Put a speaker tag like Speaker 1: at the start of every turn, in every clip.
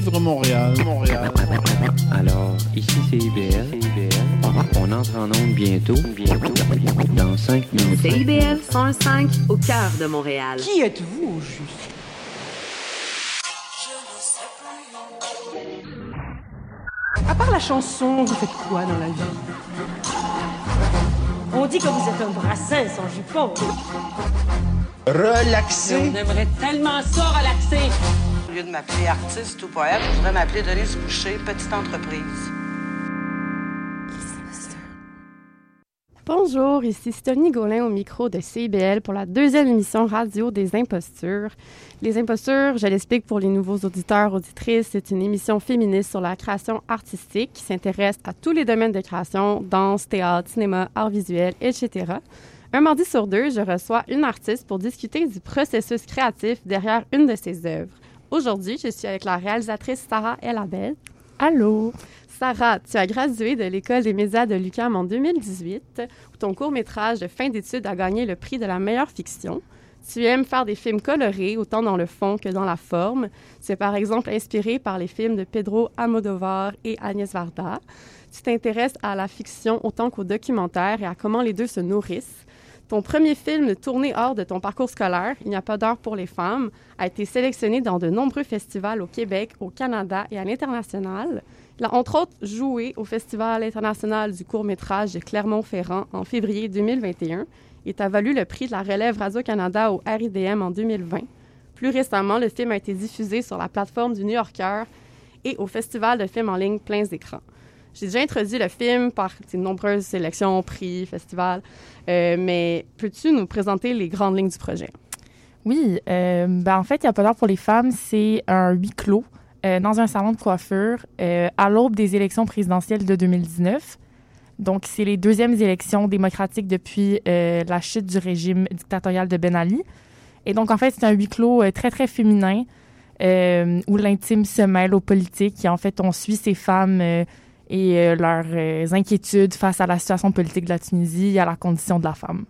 Speaker 1: Vivre Montréal, Montréal.
Speaker 2: Alors, ici c'est IBL. On entre en onde bientôt, bientôt, dans 5 minutes.
Speaker 3: CIBL 105 au cœur de Montréal.
Speaker 4: Qui êtes-vous au juste? À part la chanson, vous faites quoi dans la vie?
Speaker 5: On dit que vous êtes un brassin sans jupon.
Speaker 6: Relaxer.
Speaker 5: On aimerait tellement ça relaxer.
Speaker 7: Lieu de m'appeler artiste ou poète, je voudrais m'appeler Denise Boucher, petite entreprise.
Speaker 8: Bonjour, ici Stony Gaulin au micro de CIBL pour la deuxième émission radio des impostures. Les impostures, je l'explique pour les nouveaux auditeurs, auditrices, c'est une émission féministe sur la création artistique qui s'intéresse à tous les domaines de création, danse, théâtre, cinéma, art visuel, etc. Un mardi sur deux, je reçois une artiste pour discuter du processus créatif derrière une de ses œuvres. Aujourd'hui, je suis avec la réalisatrice Sarah Elabel.
Speaker 9: Allô?
Speaker 8: Sarah, tu as gradué de l'École des médias de l'UQAM en 2018, où ton court-métrage de fin d'études a gagné le prix de la meilleure fiction. Tu aimes faire des films colorés, autant dans le fond que dans la forme. Tu es par exemple inspiré par les films de Pedro Almodovar et Agnès Varda. Tu t'intéresses à la fiction autant qu'au documentaire et à comment les deux se nourrissent. Ton premier film tourné hors de ton parcours scolaire, Il n'y a pas d'heure pour les femmes, a été sélectionné dans de nombreux festivals au Québec, au Canada et à l'international. Il a entre autres joué au Festival international du court-métrage de Clermont-Ferrand en février 2021 et t'a valu le prix de la relève Radio-Canada au RIDM en 2020. Plus récemment, le film a été diffusé sur la plateforme du New Yorker et au Festival de films en ligne Pleins écrans. J'ai déjà introduit le film par de nombreuses sélections, prix, festivals, euh, mais peux-tu nous présenter les grandes lignes du projet?
Speaker 9: Oui, euh, ben en fait, Il n'y a pas d'heure pour les femmes, c'est un huis clos euh, dans un salon de coiffure à l'aube des élections présidentielles de 2019. Donc, c'est les deuxièmes élections démocratiques depuis la chute du régime dictatorial de Ben Ali. Et donc, en fait, c'est un huis clos très, très féminin où l'intime se mêle aux politiques. Et en fait, on suit ces femmes et euh, leurs euh, inquiétudes face à la situation politique de la Tunisie et à la condition de la femme.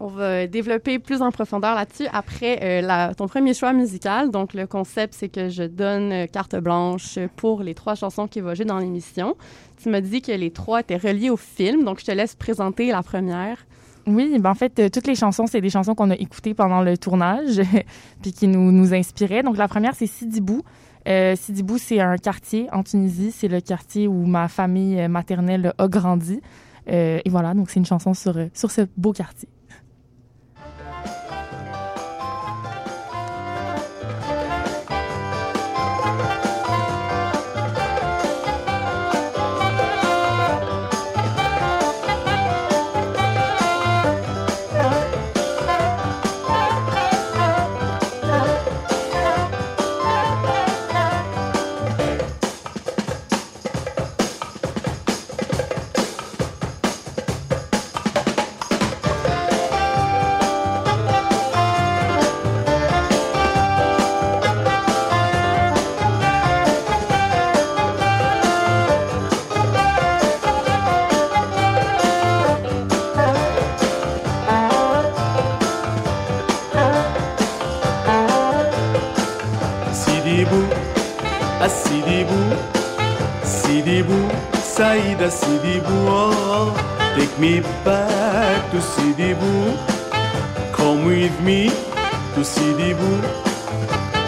Speaker 8: On va développer plus en profondeur là-dessus après euh, la- ton premier choix musical. Donc, le concept, c'est que je donne carte blanche pour les trois chansons qui vont jouer dans l'émission. Tu m'as dit que les trois étaient reliées au film, donc je te laisse présenter la première.
Speaker 9: Oui, ben en fait, euh, toutes les chansons, c'est des chansons qu'on a écoutées pendant le tournage, puis qui nous, nous inspiraient. Donc, la première, c'est Sidibou. Euh, Sidibou, c'est un quartier en Tunisie. C'est le quartier où ma famille maternelle a grandi. Euh, et voilà, donc c'est une chanson sur, euh, sur ce beau quartier.
Speaker 10: Sidibou, ah Sidibou, Sidibou, Saïda Sidibou, oh, take me back to Sidibou, come with me to Sidibou,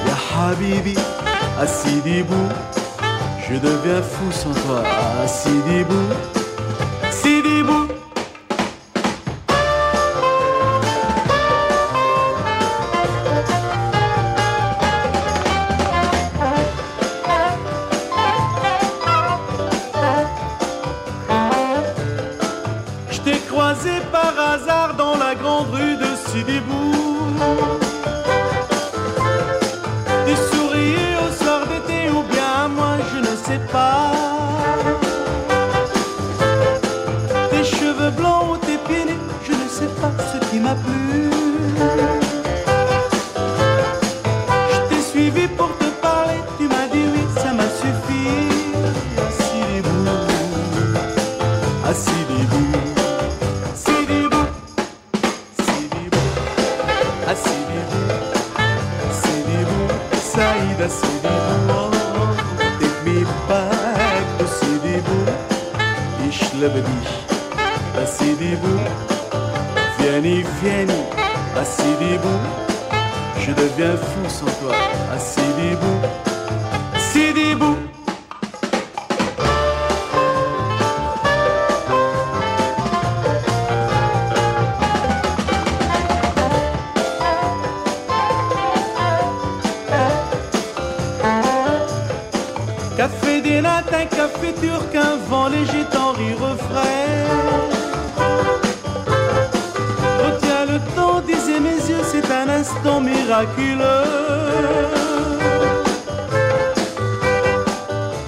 Speaker 10: Ya Habibi, ah Sidibou, je deviens fou sans toi, Sidibou, Sidibou.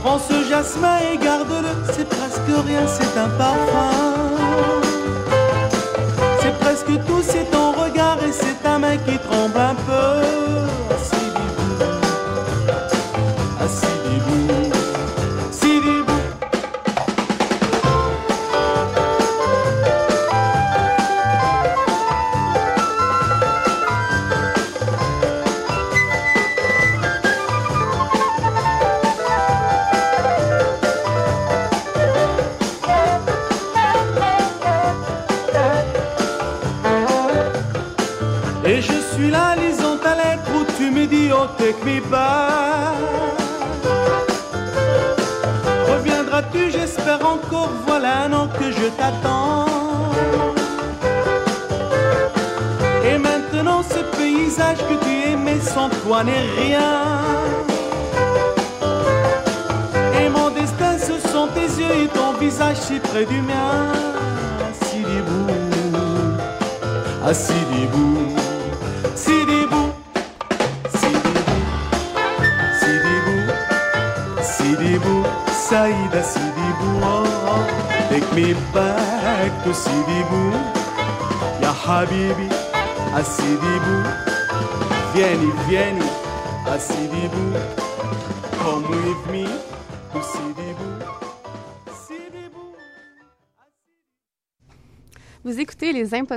Speaker 10: Prends ce jasmin et garde-le, c'est presque rien, c'est un parfum.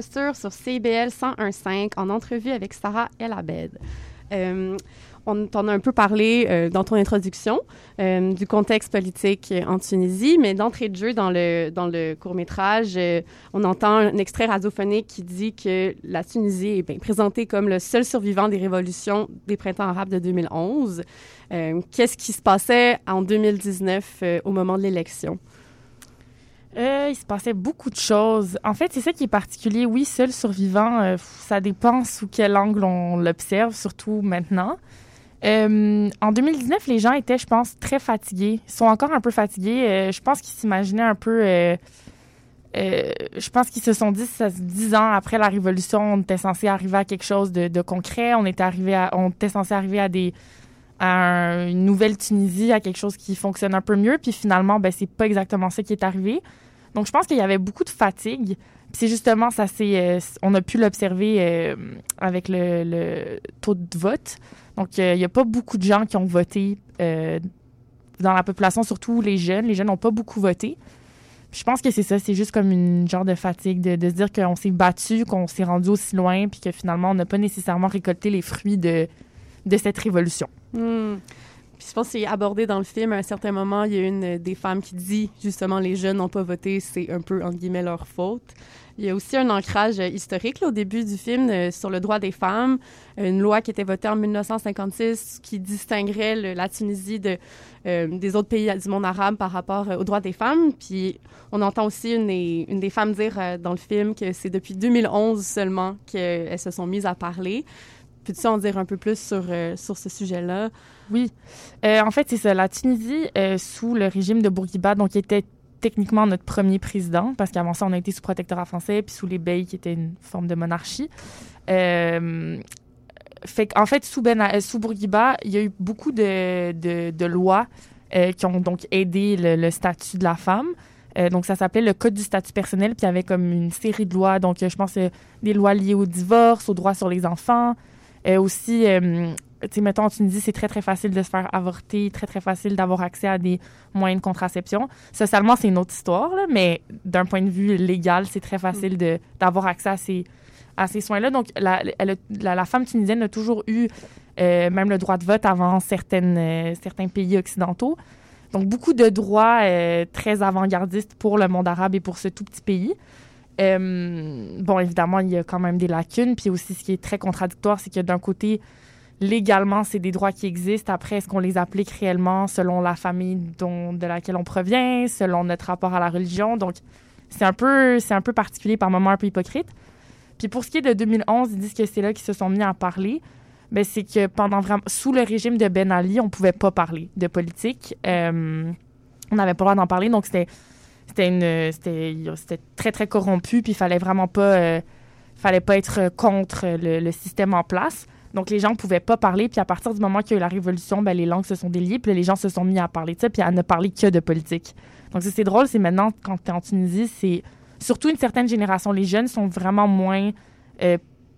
Speaker 8: Sur CBL 101.5 en entrevue avec Sarah El Abed. Euh, on t'en a un peu parlé euh, dans ton introduction euh, du contexte politique en Tunisie, mais d'entrée de jeu dans le, dans le court-métrage, on entend un extrait radiophonique qui dit que la Tunisie est présentée comme le seul survivant des révolutions des printemps arabes de 2011. Euh, Qu'est-ce qui se passait en 2019 euh, au moment de l'élection?
Speaker 9: Euh, il se passait beaucoup de choses. En fait, c'est ça qui est particulier. Oui, seul survivant, euh, ça dépend sous quel angle on l'observe, surtout maintenant. Euh, en 2019, les gens étaient, je pense, très fatigués. Ils sont encore un peu fatigués. Je pense qu'ils s'imaginaient un peu... je pense qu'ils se sont dit, dix ans après la Révolution, on était censé arriver à quelque chose de, de concret. On était, arrivé à, on était censé arriver à des à un- une nouvelle Tunisie, à quelque chose qui fonctionne un peu mieux. Puis finalement, ben, c'est pas exactement ça qui est arrivé. Donc, je pense qu'il y avait beaucoup de fatigue. C'est justement, ça c'est, euh, on a pu l'observer euh, avec le, taux de vote. Donc, euh, il n'y a pas beaucoup de gens qui ont voté dans la population, surtout les jeunes. Les jeunes n'ont pas beaucoup voté. Puis je pense que c'est ça, c'est juste comme une genre de fatigue, de, se dire qu'on s'est battu, qu'on s'est rendu aussi loin, puis que finalement, on n'a pas nécessairement récolté les fruits de, cette révolution.
Speaker 8: Hmm. Je pense que c'est abordé dans le film. À un certain moment, il y a une des femmes qui dit justement les jeunes n'ont pas voté, c'est un peu entre guillemets leur faute. Il y a aussi un ancrage historique au début du film euh, sur le droit des femmes, une loi qui était votée en 1956 qui distinguerait la Tunisie euh, des autres pays du monde arabe par rapport euh, aux droits des femmes. Puis on entend aussi une des, femmes dire euh, dans le film que c'est depuis 2011 seulement qu'elles se sont mises à parler. Peux-tu en dire un peu plus sur, sur ce sujet-là?
Speaker 9: Oui. Euh, en fait, c'est ça. La Tunisie, euh, sous le régime de Bourguiba, donc était techniquement notre premier président, parce qu'avant ça, on a été sous protectorat français, puis sous les Beys, qui était une forme de monarchie. Euh, fait qu'en fait, sous, ben, euh, sous Bourguiba, il y a eu beaucoup de, lois qui ont donc aidé le, statut de la femme. Donc, ça s'appelait le Code du statut personnel, puis il y avait comme une série de lois. Donc, je pense euh, des lois liées au divorce, aux droits sur les enfants, aussi tu mettons, en Tunisie, c'est très, très facile de se faire avorter, très, très facile d'avoir accès à des moyens de contraception. Socialement, c'est une autre histoire, mais d'un point de vue légal, c'est très facile d'avoir accès à ces, à ces soins-là. Donc, la, elle la, la femme tunisienne a toujours eu euh, même le droit de vote avant euh, certains pays occidentaux. Donc, beaucoup de droits euh, très avant-gardistes pour le monde arabe et pour ce tout petit pays. Bon, évidemment, il y a quand même des lacunes. Puis aussi, ce qui est très contradictoire, c'est que d'un côté, légalement, c'est des droits qui existent. Après, est-ce qu'on les applique réellement selon la famille dont, de laquelle on provient, selon notre rapport à la religion? Donc, c'est un peu, un peu particulier, par moments un peu hypocrite. Puis pour ce qui est de 2011, ils disent que c'est là qu'ils se sont mis à parler. Ben, c'est que pendant vraiment, sous le régime de Ben Ali, on pouvait pas parler de politique. Euh, on n'avait pas le droit d'en parler, donc c'était, très très corrompu, puis il fallait vraiment pas, euh, fallait pas être contre le système en place. Donc, les gens ne pouvaient pas parler. Puis, à partir du moment qu'il y a eu la révolution, ben, les langues se sont déliées. Puis, les gens se sont mis à parler de ça, puis à ne parler que de politique. Donc, c'est drôle, c'est maintenant, quand tu es en Tunisie, c'est surtout une certaine génération. Les jeunes sont vraiment moins euh,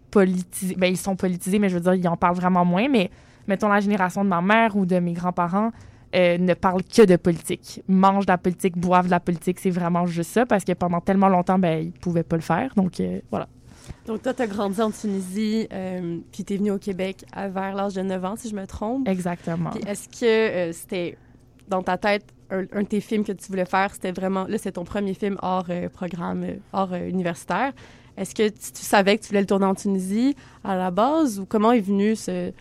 Speaker 9: politisés. Ben, ils sont politisés, mais je veux dire, ils en parlent vraiment moins. Mais, mettons, la génération de ma mère ou de mes grands-parents euh, ne parlent que de politique. Mangent de la politique, boivent de la politique. C'est vraiment juste ça, parce que pendant tellement longtemps, ben, ils ne pouvaient pas le faire. Donc, euh, voilà.
Speaker 8: Donc, toi, tu as grandi en Tunisie, euh, puis tu es venu au Québec à, vers l'âge de 9 ans, si je me trompe.
Speaker 9: Exactement.
Speaker 8: Puis est-ce que euh, c'était dans ta tête un, un, de tes films que tu voulais faire? C'était vraiment. Là, c'est ton premier film hors euh, programme, hors universitaire. Est-ce que tu, tu, savais que tu voulais le tourner en Tunisie à la base ou comment est venu ce,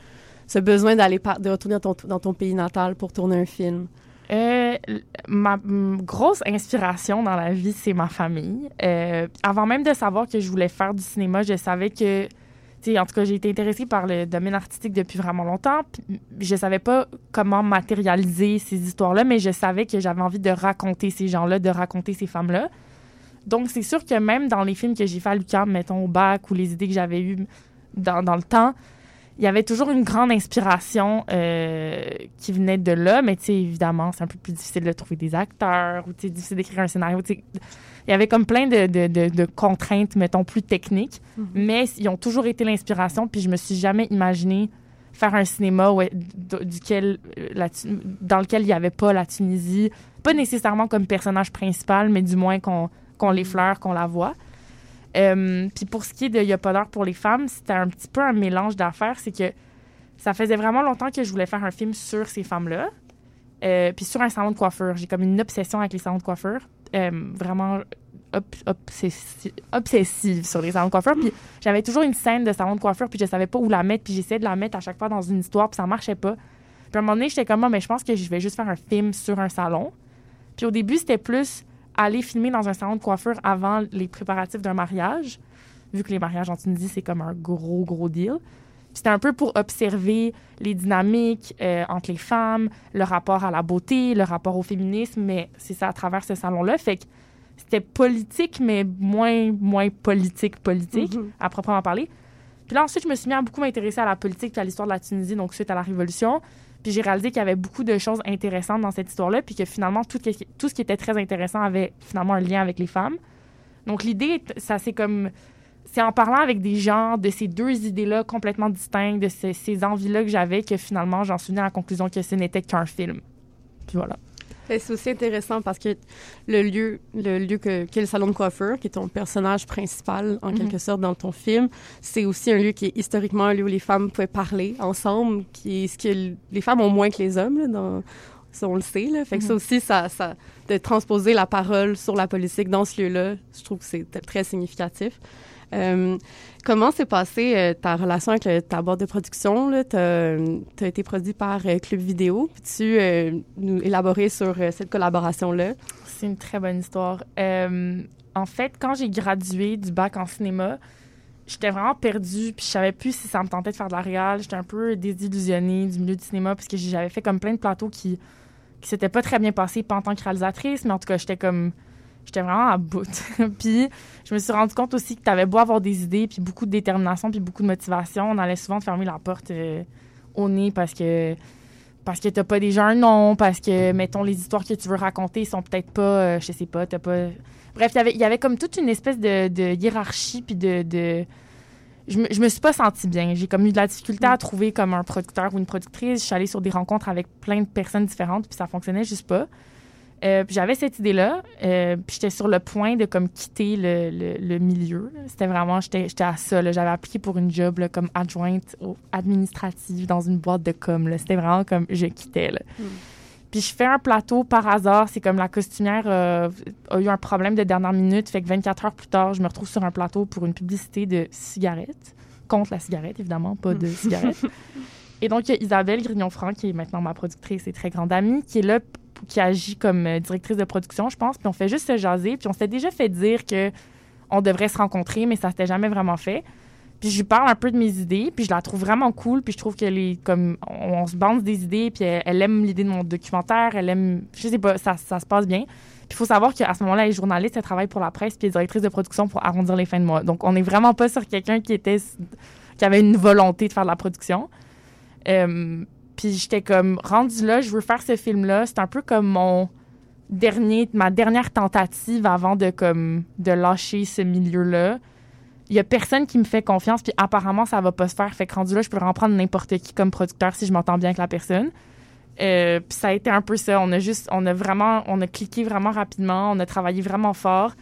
Speaker 8: ce besoin d'aller de retourner dans ton, dans ton pays natal pour tourner un film?
Speaker 9: Euh, ma grosse inspiration dans la vie, c'est ma famille. Euh, avant même de savoir que je voulais faire du cinéma, je savais que, en tout cas, j'ai été intéressée par le domaine artistique depuis vraiment longtemps. Je savais pas comment matérialiser ces histoires-là, mais je savais que j'avais envie de raconter ces gens-là, de raconter ces femmes-là. Donc, c'est sûr que même dans les films que j'ai fait à l'UQAM, mettons au bac, ou les idées que j'avais eues dans le temps, il y avait toujours une grande inspiration euh, qui venait de là, mais tu sais, évidemment, c'est un peu plus difficile de trouver des acteurs ou tu sais, difficile d'écrire un scénario. Il y avait comme plein de, de, de, de contraintes, mettons, plus techniques, mm -hmm. mais ils ont toujours été l'inspiration, puis je me suis jamais imaginé faire un cinéma duquel, la, dans lequel il n'y avait pas la Tunisie, pas nécessairement comme personnage principal, mais du moins qu'on qu l'effleure, qu'on la voit. Euh, puis pour ce qui est de Il a pas d'heure pour les femmes, c'était un petit peu un mélange d'affaires. C'est que ça faisait vraiment longtemps que je voulais faire un film sur ces femmes-là. Euh, puis sur un salon de coiffure. J'ai comme une obsession avec les salons de coiffure. Euh, vraiment ob obsessi obsessive sur les salons de coiffure. Puis j'avais toujours une scène de salon de coiffure, puis je savais pas où la mettre. Puis j'essayais de la mettre à chaque fois dans une histoire, puis ça marchait pas. Puis à un moment donné, j'étais comme, mais je pense que je vais juste faire un film sur un salon. Puis au début, c'était plus aller filmer dans un salon de coiffure avant les préparatifs d'un mariage, vu que les mariages en Tunisie, c'est comme un gros, gros deal. C'était un peu pour observer les dynamiques euh, entre les femmes, le rapport à la beauté, le rapport au féminisme, mais c'est ça à travers ce salon-là. Fait que c'était politique, mais moins, moins politique, politique, mm -hmm. à proprement parler. Puis là, ensuite, je me suis mis à beaucoup m'intéresser à la politique et à l'histoire de la Tunisie, donc suite à la Révolution. Puis j'ai réalisé qu'il y avait beaucoup de choses intéressantes dans cette histoire-là, puis que finalement, tout, ce qui était très intéressant avait finalement un lien avec les femmes. Donc l'idée, ça c'est comme... C'est en parlant avec des gens de ces deux idées-là complètement distinctes, de ces, envies-là que j'avais, que finalement, j'en suis venue à la conclusion que ce n'était qu'un film. Voilà.
Speaker 8: C'est aussi intéressant parce que le lieu, le lieu que, qu'est le salon de coiffure, qui est ton personnage principal en -hmm. quelque sorte dans ton film, c'est aussi un lieu qui est historiquement un lieu où les femmes pouvaient parler ensemble, qui est ce que les femmes ont moins que les hommes, là, dans, on le sait. Là. Fait que ça aussi, ça, ça, de transposer la parole sur la politique dans ce lieu-là, je trouve que c'est très significatif. Euh, comment s'est passée euh, ta relation avec ta boîte de production? Tu as, été produit par euh, Club Vidéo. Peux-tu nous élaborer sur cette collaboration-là?
Speaker 9: C'est une très bonne histoire. en fait, quand j'ai gradué du bac en cinéma, j'étais vraiment perdue, puis je savais plus si ça me tentait de faire de la réal. J'étais un peu désillusionnée du milieu du cinéma, parce que j'avais fait comme plein de plateaux qui qui s'étaient pas très bien passés, pas en tant que réalisatrice, mais en tout cas, j'étais comme j'étais vraiment à bout. puis je me suis rendu compte aussi que tu avais beau avoir des idées, puis beaucoup de détermination, puis beaucoup de motivation, on allait souvent te fermer la porte euh, au nez parce que parce que t'as pas déjà un nom, parce que, mettons, les histoires que tu veux raconter sont peut-être pas, euh, je sais pas, t'as pas... Bref, y il y avait comme toute une espèce de, de hiérarchie, puis de... de... Je, me, je me suis pas sentie bien. J'ai comme eu de la difficulté à trouver comme un producteur ou une productrice. Je suis allée sur des rencontres avec plein de personnes différentes, puis ça fonctionnait juste pas. Euh, puis j'avais cette idée-là, euh, puis j'étais sur le point de comme quitter le, le, le milieu. C'était vraiment, j'étais à ça. J'avais appliqué pour une job là, comme adjointe administrative dans une boîte de com. C'était vraiment comme je quittais. Là. Mm. Puis je fais un plateau par hasard. C'est comme la costumière euh, a eu un problème de dernière minute. Fait que 24 heures plus tard, je me retrouve sur un plateau pour une publicité de cigarettes. Contre la cigarette, évidemment, pas de cigarettes. Et donc, il y a Isabelle Grignon-Franc, qui est maintenant ma productrice et très grande amie, qui est là, qui agit comme euh, directrice de production, je pense. Puis on fait juste se jaser. Puis on s'était déjà fait dire que on devrait se rencontrer, mais ça s'était jamais vraiment fait. Puis je lui parle un peu de mes idées, puis je la trouve vraiment cool, puis je trouve que les comme on, se bande des idées, puis elle, elle aime l'idée de mon documentaire, elle aime je sais pas, ça, ça se passe bien. Puis il faut savoir qu'à ce moment-là, elle est journaliste, elle travaille pour la presse, puis elle est directrice de production pour arrondir les fins de mois. Donc on n'est vraiment pas sur quelqu'un qui était qui avait une volonté de faire de la production. Euh, puis j'étais comme rendu là, je veux faire ce film-là. C'est un peu comme mon dernier, ma dernière tentative avant de comme de lâcher ce milieu-là. Il y a personne qui me fait confiance, puis apparemment ça va pas se faire. Fait que rendu là, je peux vraiment prendre n'importe qui comme producteur si je m'entends bien avec la personne. Euh, puis ça a été un peu ça. On a juste, on a vraiment, on a cliqué vraiment rapidement, on a travaillé vraiment fort.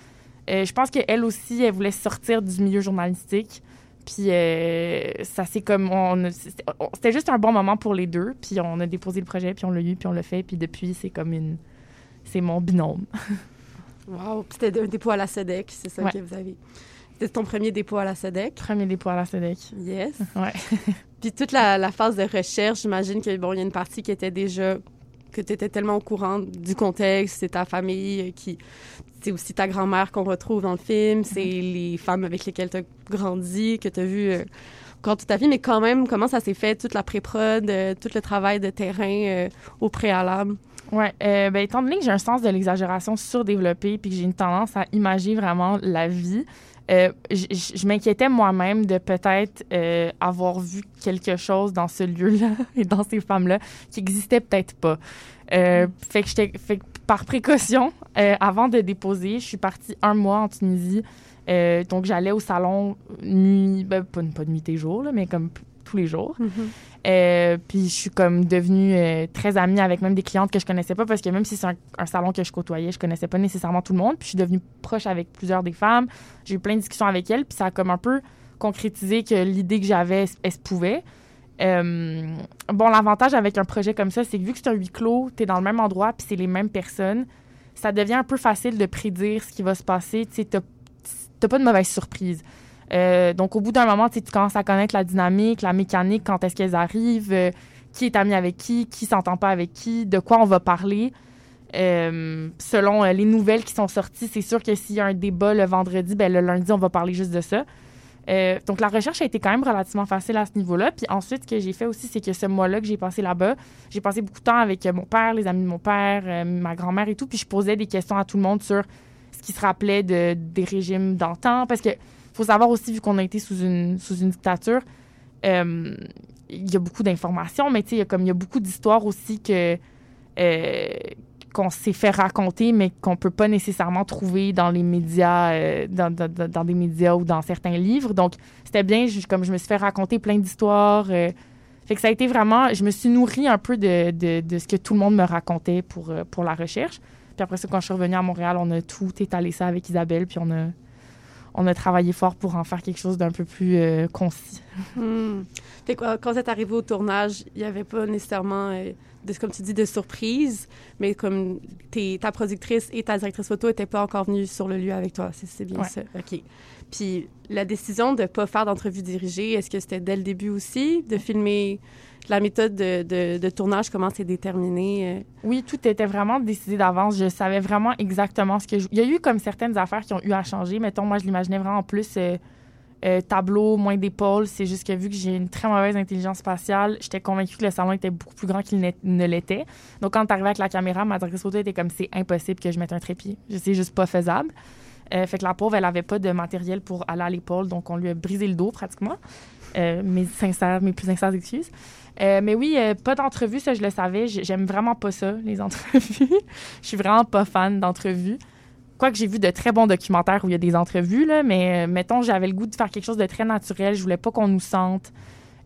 Speaker 9: Euh, je pense qu'elle aussi, elle voulait sortir du milieu journalistique. Puis euh, ça c'est comme on c'était on- c'était juste un bon moment pour les deux. Puis on a déposé le projet, puis on l'a eu, puis on l'a fait. Puis depuis c'est comme une, c'est mon binôme.
Speaker 8: Wow. Puis C'était un dépôt à la SEDEC, c'est ça
Speaker 9: Ouais.
Speaker 8: que vous avez. C'était ton premier dépôt à la SEDEC.
Speaker 9: Premier dépôt à la SEDEC.
Speaker 8: Yes.
Speaker 9: Ouais.
Speaker 8: Puis toute la, la phase de recherche, j'imagine que bon, il y a une partie qui était déjà que tu étais tellement au courant du contexte, c'est ta famille qui c'est aussi ta grand-mère qu'on retrouve dans le film, c'est les femmes avec lesquelles tu as grandi, que tu as vu euh, quand toute ta vie, mais quand même comment ça s'est fait toute la pré-prod, euh, tout le travail de terrain euh, au préalable?
Speaker 9: Ouais, euh, ben, étant donné que j'ai un sens de l'exagération surdéveloppé puis que j'ai une tendance à imager vraiment la vie, euh, je m'inquiétais moi-même de peut-être euh, avoir vu quelque chose dans ce lieu-là et dans ces femmes-là qui existait peut-être pas. Euh, fait que j'étais, fait que par précaution, euh, avant de déposer, je suis partie un mois en Tunisie. Euh, donc j'allais au salon nuit, ben, pas, pas nuit et jour, là, mais comme tous les jours. Euh, puis je suis comme devenue très amie avec même des clientes que je connaissais pas parce que même si c'est un, un salon que je côtoyais, je connaissais pas nécessairement tout le monde. Puis je suis devenue proche avec plusieurs des femmes. J'ai eu plein de discussions avec elles. Puis ça a comme un peu concrétisé que l'idée que j'avais, elle, elle se pouvait. Euh, bon, l'avantage avec un projet comme ça, c'est que vu que c'est un huis clos, tu es dans le même endroit puis c'est les mêmes personnes, ça devient un peu facile de prédire ce qui va se passer. Tu t'as pas de mauvaise surprise. Euh, donc, au bout d'un moment, tu commences à connaître la dynamique, la mécanique, quand est-ce qu'elles arrivent, euh, qui est ami avec qui, qui s'entend pas avec qui, de quoi on va parler. Selon les nouvelles qui sont sorties, c'est sûr que s'il y a un débat le vendredi, ben, le lundi, on va parler juste de ça. Euh, donc, la recherche a été quand même relativement facile à ce niveau-là. Puis ensuite, ce que j'ai fait aussi, c'est que ce mois-là que j'ai passé là-bas, j'ai passé beaucoup de temps avec euh, mon père, les amis de mon père, euh, ma grand-mère et tout. Puis je posais des questions à tout le monde sur ce qui se rappelait de, des régimes d'antan. Parce que faut savoir aussi, vu qu'on a été sous une, sous une dictature, il y a beaucoup d'informations, mais il y a comme il y a beaucoup d'histoires aussi que qu'on s'est fait raconter, mais qu'on peut pas nécessairement trouver dans les médias, euh, dans, des médias ou dans certains livres. Donc, c'était bien, je- comme je me suis fait raconter plein d'histoires. euh, fait que ça a été vraiment, je me suis nourrie un peu de, ce que tout le monde me racontait pour, euh, pour la recherche. Puis après ça, quand je suis revenue à Montréal, on a tout étalé ça avec Isabelle, puis on a, travaillé fort pour en faire quelque chose d'un peu plus concis.
Speaker 8: Hmm. Fait que, quand vous êtes arrivé au tournage, il n'y avait pas nécessairement, de, comme tu dis, de surprise, mais comme tes- ta productrice et ta directrice photo n'étaient pas encore venues sur le lieu avec toi. C'est c'est bien
Speaker 9: Ouais.
Speaker 8: ça. OK. Puis la décision de ne pas faire d'entrevue dirigée, est-ce que c'était dès le début aussi, de filmer la méthode de, de- de tournage, comment c'est déterminé? euh?
Speaker 9: Oui, tout était vraiment décidé d'avance. Je savais vraiment exactement ce que je... Il y a eu comme certaines affaires qui ont eu à changer. Mettons, moi, je l'imaginais vraiment plus euh, euh, tableau, moins d'épaules. C'est juste que vu que j'ai une très mauvaise intelligence spatiale, j'étais convaincue que le salon était beaucoup plus grand qu'il ne l'était. Donc, quand t'arrivais avec la caméra, ma directrice photo était comme c'est impossible que je mette un trépied. C'est juste pas faisable. Euh, fait que la pauvre, elle avait pas de matériel pour aller à l'épaule, donc on lui a brisé le dos pratiquement. Euh, mes sincères, mes plus sincères excuses. Mais oui, pas d'entrevue, ça je le savais. J'aime vraiment pas ça, les entrevues. Je suis vraiment pas fan d'entrevues. Quoique j'ai vu de très bons documentaires où il y a des entrevues, là, mais euh, mettons, j'avais le goût de faire quelque chose de très naturel. Je voulais pas qu'on nous sente.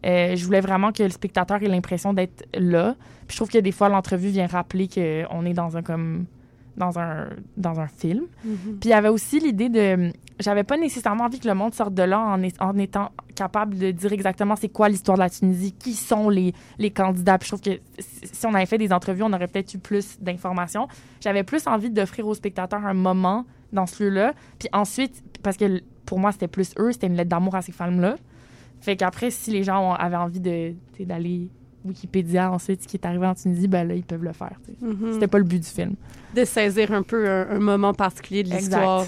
Speaker 9: Euh, je voulais vraiment que le spectateur ait l'impression d'être là. Puis je trouve que des fois, l'entrevue vient rappeler qu'on est dans un comme dans un, dans un film. Puis il y avait aussi l'idée de
Speaker 11: j'avais pas nécessairement envie que le monde sorte de là en, est- en étant capable de dire exactement c'est quoi l'histoire de la Tunisie, qui sont les, les candidats. Puis je trouve que si on avait fait des entrevues, on aurait peut-être eu plus d'informations. J'avais plus envie d'offrir aux spectateurs un moment dans ce lieu-là. Puis ensuite, parce que pour moi, c'était plus eux, c'était une lettre d'amour à ces femmes-là. Fait qu'après, si les gens ont- avaient envie de, d'aller Wikipédia ensuite, ce qui est arrivé en Tunisie, ben là, ils peuvent le faire. sais.
Speaker 8: Mhm.
Speaker 11: C'était pas le but du film.
Speaker 8: De saisir un peu un, un moment particulier de l'histoire,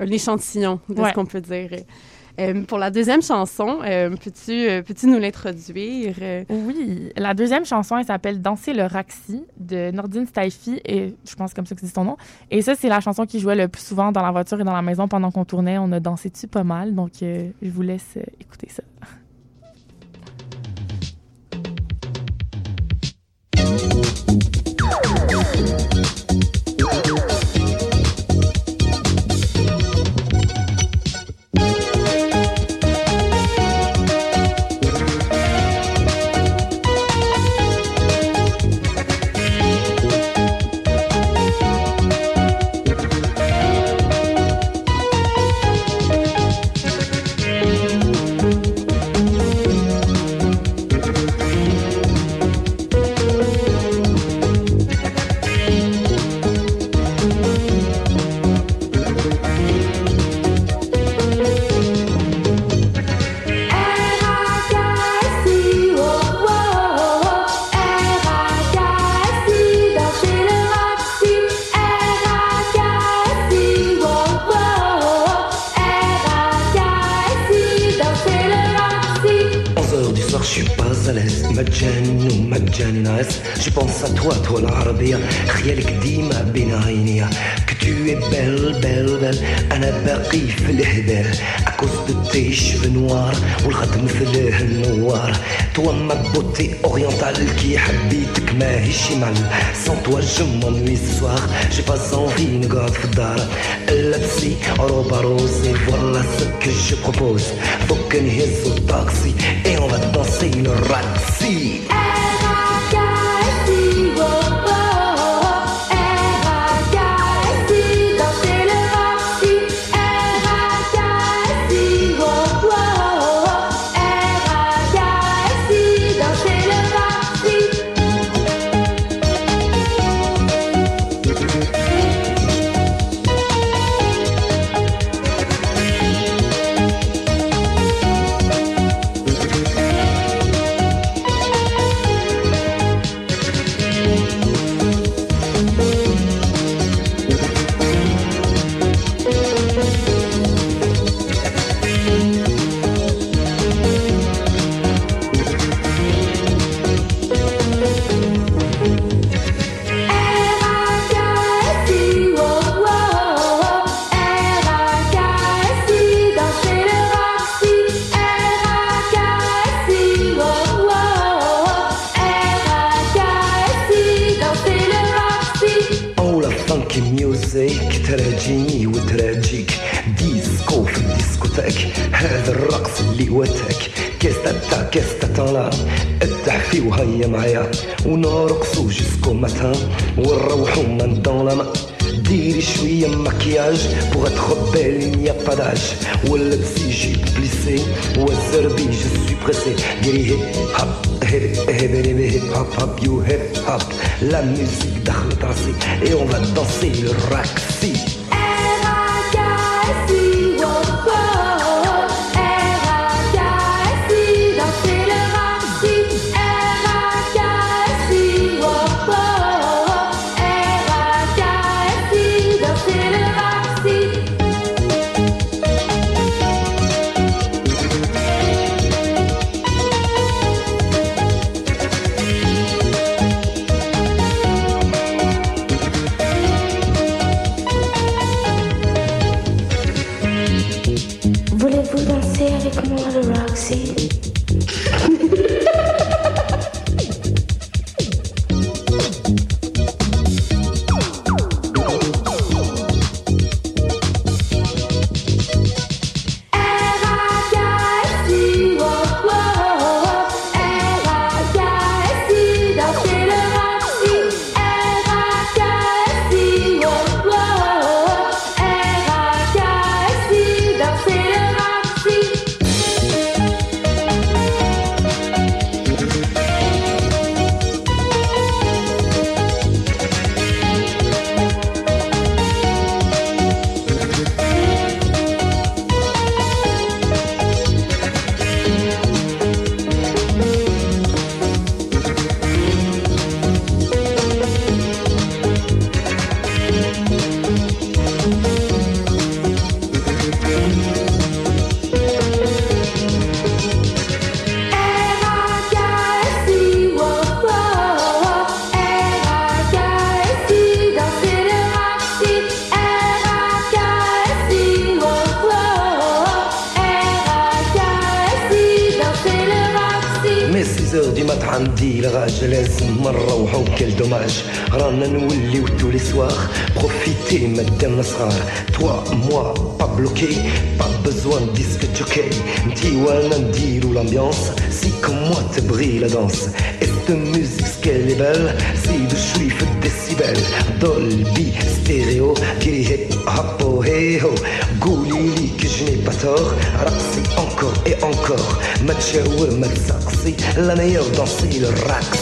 Speaker 8: un échantillon de
Speaker 11: Ouais.
Speaker 8: ce qu'on peut dire. Euh, pour la deuxième chanson, euh, peux-tu euh, peux-tu nous l'introduire?
Speaker 11: Oui, la deuxième chanson, elle s'appelle Danser le Raxi de Nordine Staifi, et je pense comme ça que c'est son nom. Et ça, c'est la chanson qui jouait le plus souvent dans la voiture et dans la maison pendant qu'on tournait. On a dansé dessus pas mal, donc je vous laisse écouter ça.
Speaker 1: Voulez-vous danser avec moi le Roxy? meilleure danse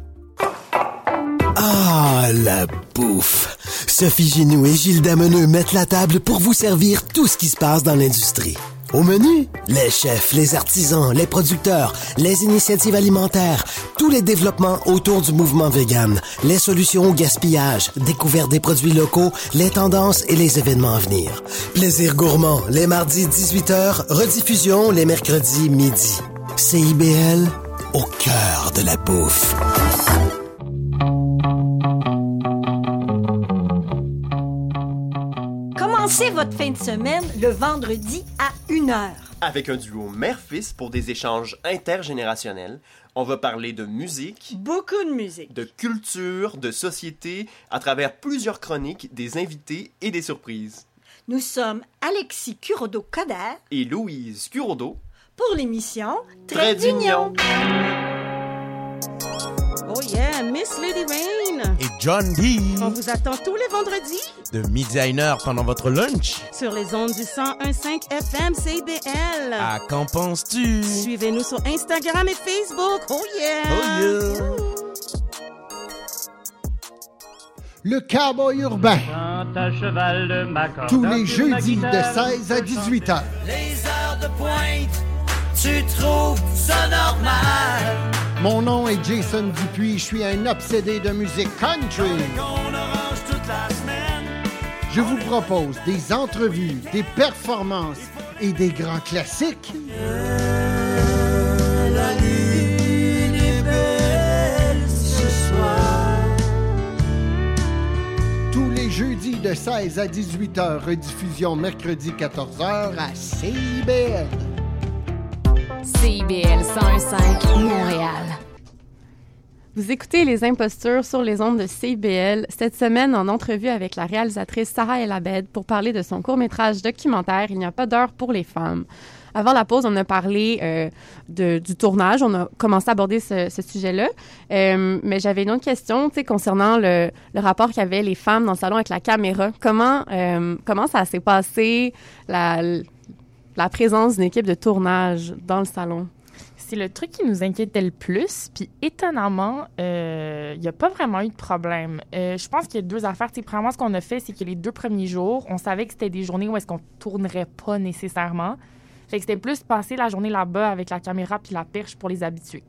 Speaker 12: Ah, la bouffe! Sophie Ginou et Gilles Dameneux mettent la table pour vous servir tout ce qui se passe dans l'industrie. Au menu, les chefs, les artisans, les producteurs, les initiatives alimentaires, tous les développements autour du mouvement vegan, les solutions au gaspillage, découverte des produits locaux, les tendances et les événements à venir. Plaisir gourmand, les mardis 18h, rediffusion les mercredis midi. CIBL, au cœur de la bouffe.
Speaker 5: Commencez votre fin de semaine le vendredi à 1h.
Speaker 13: Avec un duo mère-fils pour des échanges intergénérationnels, on va parler de musique,
Speaker 5: Beaucoup de musique.
Speaker 13: de culture, de société, à travers plusieurs chroniques, des invités et des surprises.
Speaker 5: Nous sommes Alexis Curodo-Coder
Speaker 13: Et Louise Curodo,
Speaker 5: pour l'émission
Speaker 13: Trait d'Union.
Speaker 4: Oh yeah, Miss Lady Rain.
Speaker 14: John D.
Speaker 4: On vous attend tous les vendredis
Speaker 14: De midi à une heure pendant votre lunch.
Speaker 4: sur les ondes du 101.5 FM CBL.
Speaker 14: À qu'en penses-tu?
Speaker 4: Suivez-nous sur Instagram et Facebook. Oh yeah!
Speaker 14: Oh yeah!
Speaker 15: Le cowboy urbain.
Speaker 16: à cheval de ma corde.
Speaker 15: Tous les jeudis de
Speaker 16: guitare,
Speaker 15: 16 à 18 heures.
Speaker 16: Les heures de pointe, tu trouves ça normal?
Speaker 15: Mon nom est Jason Dupuis, je suis un obsédé de musique country. Je vous propose des entrevues, des performances et des grands classiques.
Speaker 16: La lune est belle ce soir.
Speaker 15: Tous les jeudis de 16 à 18 heures, rediffusion mercredi 14 heures à CIBL.
Speaker 17: CIBL 105 Montréal.
Speaker 8: Vous écoutez Les Impostures sur les ondes de CIBL, cette semaine en entrevue avec la réalisatrice Sarah El Abed pour parler de son court-métrage documentaire Il n'y a pas d'heure pour les femmes. Avant la pause, on a parlé euh, de- du tournage, on a commencé à aborder ce, sujet-là, Euh, mais j'avais une autre question concernant le, le rapport qu'avaient les femmes dans le salon avec la caméra. Comment, euh, comment ça s'est passé, la, la présence d'une équipe de tournage dans le salon?
Speaker 9: C'est le truc qui nous inquiétait le plus. Puis étonnamment, il n'y a pas vraiment eu de problème. Euh, je pense qu'il y a deux affaires. Sais, premièrement, ce qu'on a fait, c'est que les deux premiers jours, on savait que c'était des journées où est-ce qu'on tournerait pas nécessairement. Fait que c'était plus passer la journée là-bas avec la caméra puis la perche pour les habitués.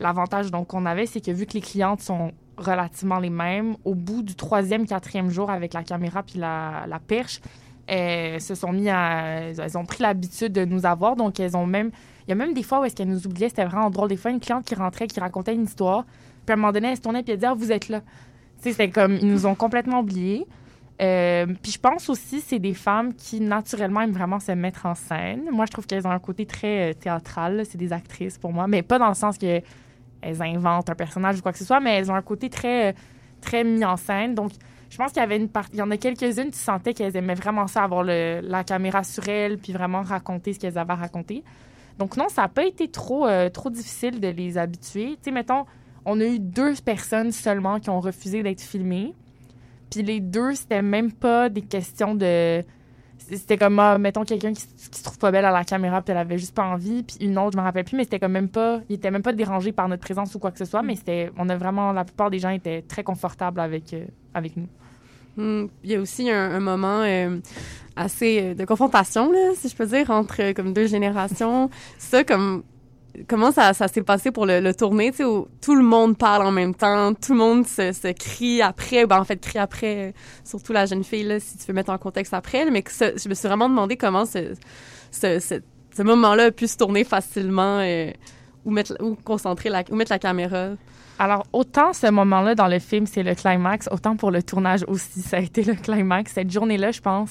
Speaker 9: L'avantage donc qu'on avait, c'est que vu que les clientes sont relativement les mêmes, au bout du troisième, quatrième jour avec la caméra puis la perche, elles se sont mis à... Elles ont pris l'habitude de nous avoir, donc elles ont même... Il y a même des fois où est-ce qu'elles nous oubliaient, c'était vraiment drôle. Des fois, une cliente qui rentrait, qui racontait une histoire, puis à un moment donné, elle se tournait puis elle disait « Ah, vous êtes là ». Tu c'était comme... Ils nous ont complètement oubliés. Euh, puis je pense aussi c'est des femmes qui naturellement aiment vraiment se mettre en scène. Moi, je trouve qu'elles ont un côté très euh, théâtral. C'est des actrices pour moi, mais pas dans le sens que elles inventent un personnage ou quoi que ce soit, mais elles ont un côté très, euh, très mis en scène. Donc, je pense qu'il y avait une il y en a quelques-unes, tu sentais qu'elles aimaient vraiment ça, avoir la caméra sur elles, puis vraiment raconter ce qu'elles avaient à raconter. Donc non, ça n'a pas été trop, euh, trop difficile de les habituer. Tu sais, mettons, on a eu deux personnes seulement qui ont refusé d'être filmées. Puis les deux, c'était même pas des questions de... C'était comme, ah, mettons, quelqu'un qui, se trouve pas belle à la caméra, puis elle avait juste pas envie. Puis une autre, je me rappelle plus, mais c'était comme même pas... Il était même pas dérangé par notre présence ou quoi que ce soit, mais c'était... On a vraiment... La plupart des gens étaient très confortables avec, euh, avec nous.
Speaker 8: Hmm, Il y a aussi un, un moment euh, assez euh, de confrontation, là, si je peux dire, entre comme deux générations. ça, comme comment ça, s'est passé pour le, le sais, où tout le monde parle en même temps, tout le monde se, crie après, ben en fait crie après, euh, surtout la jeune fille si tu veux mettre en contexte après, là, mais je me suis vraiment demandé comment ce, moment-là a pu se tourner facilement, euh, où concentrer où mettre la caméra.
Speaker 9: Alors, autant ce moment-là dans le film, c'est le climax, autant pour le tournage aussi, ça a été le climax. Cette journée-là, je pense,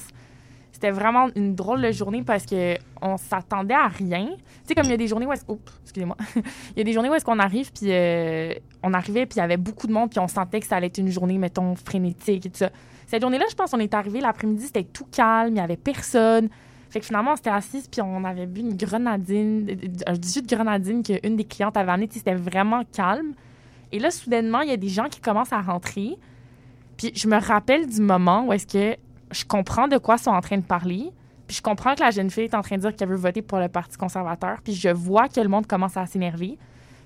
Speaker 9: c'était vraiment une drôle de journée parce que on s'attendait à rien. Tu sais, comme il y a des journées où est-ce... Oups, excusez-moi. il y a des journées où est-ce qu'on arrive, puis euh, on arrivait, puis il y avait beaucoup de monde, puis on sentait que ça allait être une journée, mettons, frénétique et tout ça. Cette journée-là, je pense qu'on est arrivé l'après-midi, c'était tout calme, il n'y avait personne. Fait que finalement, on s'était assis, puis on avait bu une grenadine, un jus de grenadine qu'une des clientes avait amené. C'était vraiment calme. Et là, soudainement, il y a des gens qui commencent à rentrer. Puis je me rappelle du moment où est-ce que je comprends de quoi sont en train de parler. Puis je comprends que la jeune fille est en train de dire qu'elle veut voter pour le Parti conservateur. Puis je vois que le monde commence à s'énerver.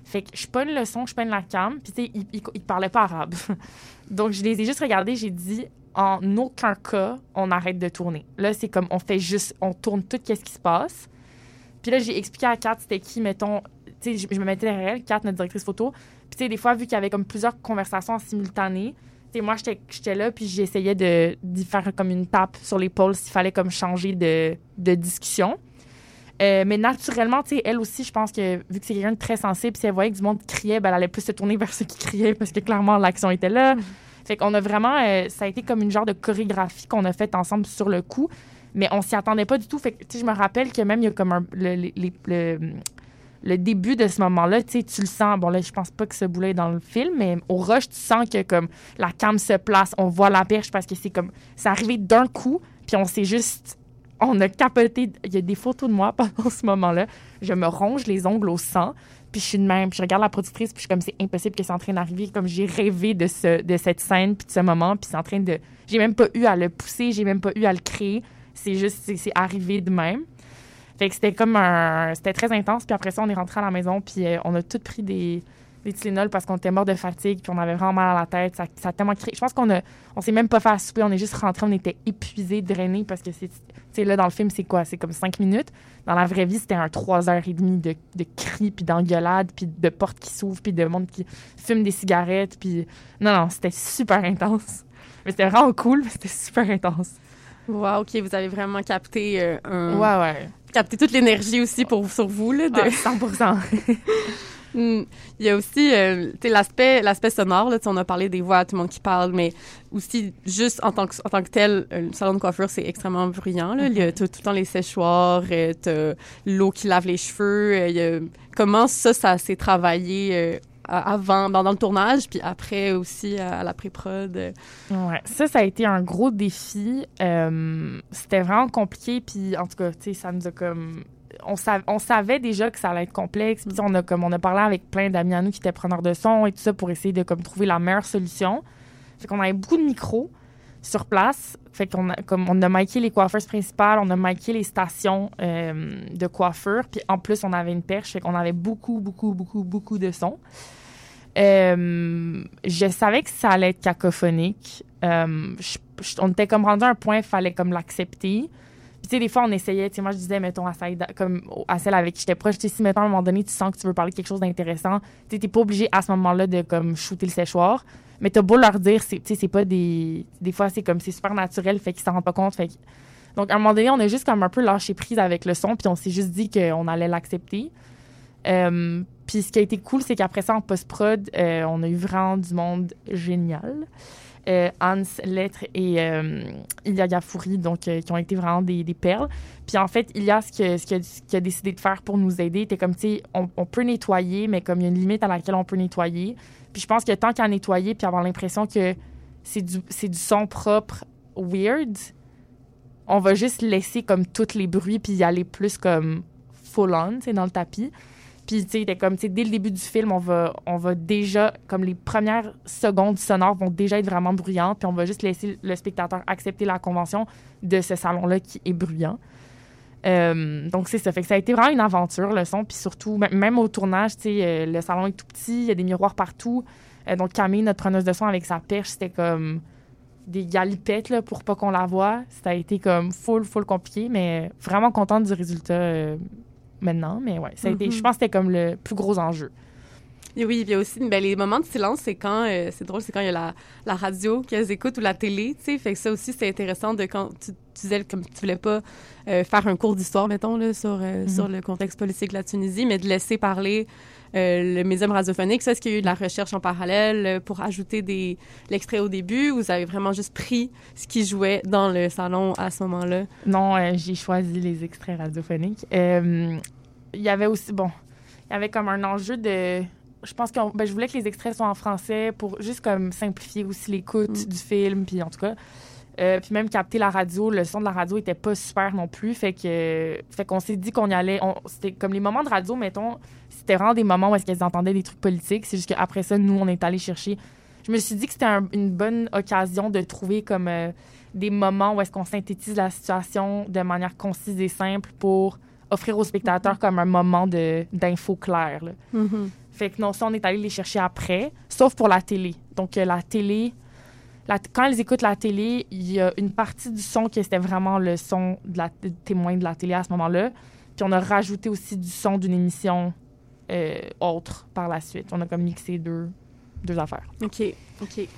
Speaker 9: Fait que je pogne le son, je pogne la cam. Puis tu sais, ils, ils parlaient pas arabe. Donc je les ai juste regardés, j'ai dit en aucun cas on arrête de tourner. Là, c'est comme on fait juste, on tourne tout qu'est-ce qui se passe. Puis là, j'ai expliqué à Kat c'était qui, mettons, tu sais, je, je me mettais derrière elle, Kat, notre directrice photo. Puis tu sais, des fois, vu qu'il y avait comme plusieurs conversations en simultané, moi, j'étais là, puis j'essayais de d'y faire comme une tape sur l'épaule s'il fallait comme changer de, de discussion. Euh, mais naturellement, tu sais, elle aussi, je pense que vu que c'est quelqu'un de très sensible, si elle voyait que du monde criait, ben, elle allait plus se tourner vers ceux qui criaient parce que clairement, l'action était là. Fait qu'on a vraiment, euh, ça a été comme une genre de chorégraphie qu'on a faite ensemble sur le coup, mais on s'y attendait pas du tout. Fait que, tu sais, je me rappelle que même il y a comme un, le, le- les- le- le début de ce moment-là, tu tu le sens. Bon, là, je pense pas que ce bout-là est dans le film, mais au rush, tu sens que comme la cam se place, on voit la perche parce que c'est comme, c'est arrivé d'un coup, puis on s'est juste, on a capoté. Il y a des photos de moi pendant ce moment-là. Je me ronge les ongles au sang, puis je suis de même, puis je regarde la productrice, puis je suis comme, c'est impossible que c'est en train d'arriver. Comme j'ai rêvé de, ce, de cette scène, puis de ce moment, puis c'est en train de. J'ai même pas eu à le pousser, j'ai même pas eu à le créer. C'est juste, c'est arrivé de même. Fait que c'était comme un. C'était très intense. Puis après ça, on est rentré à la maison, puis euh, on a tous pris des, des Tylenol parce qu'on était mort de fatigue, puis on avait vraiment mal à la tête. Ça, a tellement créé. Je pense qu'on a. On s'est même pas fait à souper, on est juste rentré, on était épuisés, drainés parce que c'est. Tu sais, là, dans le film, c'est quoi? C'est comme cinq minutes. Dans la vraie vie, c'était un trois heures et demie de, de cris, puis d'engueulades, puis de portes qui s'ouvrent, puis de monde qui fume des cigarettes, puis. Non, non, c'était super intense. Mais c'était vraiment cool, c'était super intense.
Speaker 8: Wow, ok, vous avez vraiment capté euh, un.
Speaker 9: Ouais, ouais.
Speaker 8: Capté toute l'énergie aussi pour sur vous là. De...
Speaker 9: Ah, 100%.
Speaker 8: Hmm. Il y a aussi euh, l'aspect l'aspect sonore là, on a parlé des voix, tout le monde qui parle, mais aussi juste en tant que en tant que tel, euh, le salon de coiffure c'est extrêmement bruyant là. Il y a tout, tout le temps les séchoirs, euh, l'eau qui lave les cheveux. il y a... Comment ça ça s'est travaillé euh, avant dans, le tournage, puis après aussi à, la pré-prod.
Speaker 9: Ouais, ça, ça a été un gros défi. Euh, c'était vraiment compliqué, puis en tout cas, tu sais, ça nous a comme... On, sav- on savait déjà que ça allait être complexe, puis on a, comme, on a parlé avec plein d'amis à nous qui étaient preneurs de son et tout ça pour essayer de comme, trouver la meilleure solution. Fait qu'on avait beaucoup de micros sur place. Fait qu'on a, comme, on a miqué les coiffeuses principales, on a miqué les stations euh, de coiffure, puis en plus, on avait une perche, fait qu'on avait beaucoup, beaucoup, beaucoup, beaucoup de sons. Euh, je savais que ça allait être cacophonique. Euh, on était comme rendu à un point, il fallait comme l'accepter. Puis tu sais, des fois, on essayait, tu sais, moi je disais, mettons, à, Saïda, comme à celle avec qui j'étais proche, tu sais, si, mettons, à un moment donné, tu sens que tu veux parler quelque chose d'intéressant, tu sais, pas obligé à ce moment-là de comme shooter le séchoir. Mais t'as beau leur dire, tu sais, c'est pas des. Des fois, c'est comme, c'est super naturel, fait qu'ils s'en rendent pas compte. Fait Donc, à un moment donné, on a juste comme un peu lâché prise avec le son, puis on s'est juste dit qu'on allait l'accepter. Euh, puis ce qui a été cool, c'est qu'après ça, en post-prod, euh, on a eu vraiment du monde génial. euh, Hans Lettre et euh, Ilia Gafouri, donc qui ont été vraiment des, perles. Puis en fait, Ilia, ce ce qu'il ce qu'il a décidé de faire pour nous aider, était comme, tu sais, on, peut nettoyer, mais comme il y a une limite à laquelle on peut nettoyer. Puis je pense que tant qu'à nettoyer, puis avoir l'impression que c'est du, du son propre weird, on va juste laisser comme tous les bruits, puis y aller plus comme full on, tu sais, dans le tapis. Puis, tu sais, comme, tu sais, dès le début du film, on va, on va déjà, comme les premières secondes sonores vont déjà être vraiment bruyantes, puis on va juste laisser le spectateur accepter la convention de ce salon-là qui est bruyant. Euh, donc, c'est ça. Fait que ça a été vraiment une aventure, le son. Puis surtout, même au tournage, tu sais, euh, le salon est tout petit, il y a des miroirs partout. Euh, donc, Camille, notre preneuse de son avec sa perche, c'était comme des galipettes là, pour pas qu'on la voie. Ça a été comme full, full compliqué, mais vraiment contente du résultat maintenant. Mais ouais, ça a été,
Speaker 8: Mhm.
Speaker 9: je pense que c'était comme le plus gros enjeu.
Speaker 8: Et oui, il y a aussi ben, les moments de silence, c'est quand, euh, c'est drôle, c'est quand il y a la, la radio qu'elles écoutent ou la télé, tu sais. Fait que ça aussi, c'est intéressant de quand tu, tu disais, comme tu voulais pas euh, faire un cours d'histoire, mettons, là, sur, euh,
Speaker 9: Mhm.
Speaker 8: sur le contexte politique de la Tunisie, mais de laisser parler le médium radiophonique. Ça, est-ce qu'il y a eu de la recherche en parallèle euh, pour ajouter des l'extrait au début ou vous avez vraiment juste pris ce qui jouait dans le salon à ce moment-là?
Speaker 9: Non, euh, j'ai choisi les extraits radiophoniques. Euh, Il y avait aussi, bon, il y avait comme un enjeu de. Je pense que je voulais que les extraits soient en français pour juste comme simplifier aussi l'écoute du film, puis en tout cas. Euh, puis même capter la radio, le son de la radio était pas super non plus, fait que fait qu'on s'est dit qu'on y allait. C'était comme les moments de radio, mettons, c'était vraiment des moments où est-ce qu'elles entendaient des trucs politiques. C'est juste qu'après ça, nous, on est allé chercher. Je me suis dit que c'était un- une bonne occasion de trouver comme euh, des moments où est-ce qu'on synthétise la situation de manière concise et simple pour offrir aux spectateurs comme un moment d'info claire. là.
Speaker 8: Mhm.
Speaker 9: Fait que non, ça, on est allé les chercher après, sauf pour la télé. Donc, euh, la télé, la- quand ils écoutent la télé, il y a une partie du son qui c'était vraiment le son de la témoin de la télé à ce moment-là. Puis on a rajouté aussi du son d'une émission euh, autre par la suite. On a comme mixé deux, deux affaires.
Speaker 8: OK, OK.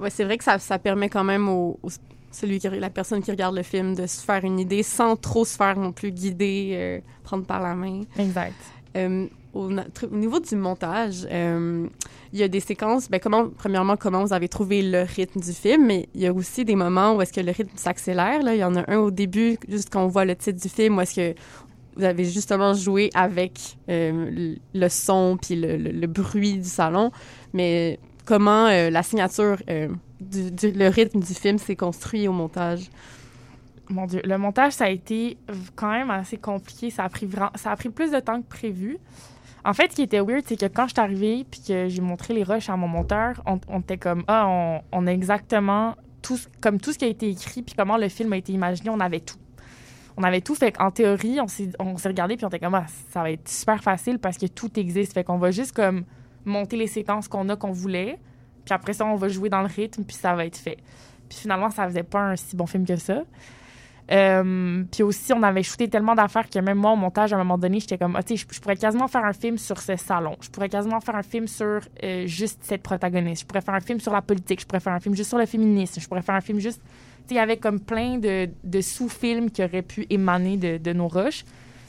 Speaker 8: Ouais, c'est vrai que ça, ça permet quand même au, au- celui qui, la personne qui regarde le film de se faire une idée sans trop se faire non plus guider, euh, prendre par la main.
Speaker 9: Exact.
Speaker 8: Euh, au, niveau du montage, euh, il y a des séquences. Ben, comment, premièrement, comment vous avez trouvé le rythme du film, mais il y a aussi des moments où est-ce que le rythme s'accélère. Là, il y en a un au début, juste quand on voit le titre du film, où est-ce que vous avez justement joué avec euh, le, son puis le, bruit du salon, mais comment euh, la signature, euh, du, le rythme du film s'est construit au montage?
Speaker 9: Mon Dieu, le montage, ça a été quand même assez compliqué. Ça a pris, ça a pris plus de temps que prévu. En fait, ce qui était weird, c'est que quand je suis arrivée puis que j'ai montré les rushs à mon monteur, on, était comme, ah, on, on a exactement tout, comme tout ce qui a été écrit puis comment le film a été imaginé, on avait tout. On avait tout, fait qu'en théorie, on s'est, on s'est regardé puis on était comme, ah, ça va être super facile parce que tout existe. Fait qu'on va juste comme monter les séquences qu'on a, qu'on voulait. Puis après ça, on va jouer dans le rythme puis ça va être fait. Puis finalement, ça faisait pas un si bon film que ça. Euh, puis aussi, on avait shooté tellement d'affaires que même moi, au montage, à un moment donné, j'étais comme, ah, tu je pourrais quasiment faire un film sur ce salon. Je pourrais quasiment faire un film sur euh, juste cette protagoniste. Je pourrais faire un film sur la politique. Je pourrais faire un film juste sur le féminisme. Je pourrais faire un film juste. Il y avait comme plein de, de sous-films qui auraient pu émaner de, de nos rushs.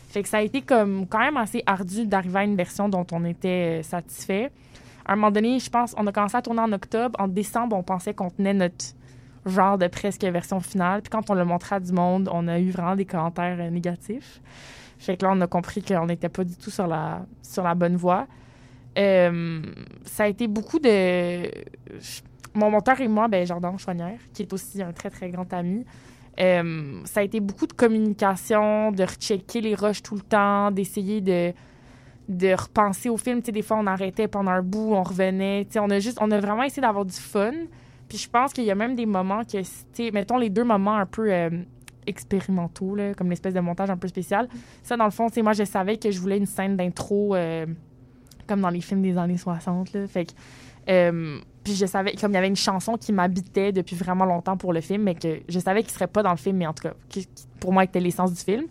Speaker 9: Fait que ça a été comme quand même assez ardu d'arriver à une version dont on était euh, satisfait. À un moment donné, je pense, on a commencé à tourner en octobre. En décembre, on pensait qu'on tenait notre genre de presque version finale. Puis quand on l'a montré à du monde, on a eu vraiment des commentaires euh, négatifs. Fait que là, on a compris qu'on n'était pas du tout sur la, sur la bonne voie. Euh, ça a été beaucoup de... Mon monteur et moi, ben, Jordan Chouanière, qui est aussi un très, très grand ami, euh, ça a été beaucoup de communication, de rechecker les rushs tout le temps, d'essayer de, de repenser au film. Des fois, on arrêtait pendant un bout, on revenait. Tu on a juste, on a vraiment essayé d'avoir du fun. Puis je pense qu'il y a même des moments que, tu mettons les deux moments un peu euh, expérimentaux, là, comme l'espèce de montage un peu spécial. Ça, dans le fond, sais, moi, je savais que je voulais une scène d'intro euh, comme dans les films des années 60. Là. Fait que, puis je savais, comme il y avait une chanson qui m'habitait depuis vraiment longtemps pour le film, mais que je savais qu'il serait pas dans le film, mais en tout cas, pour moi, était l'essence du film.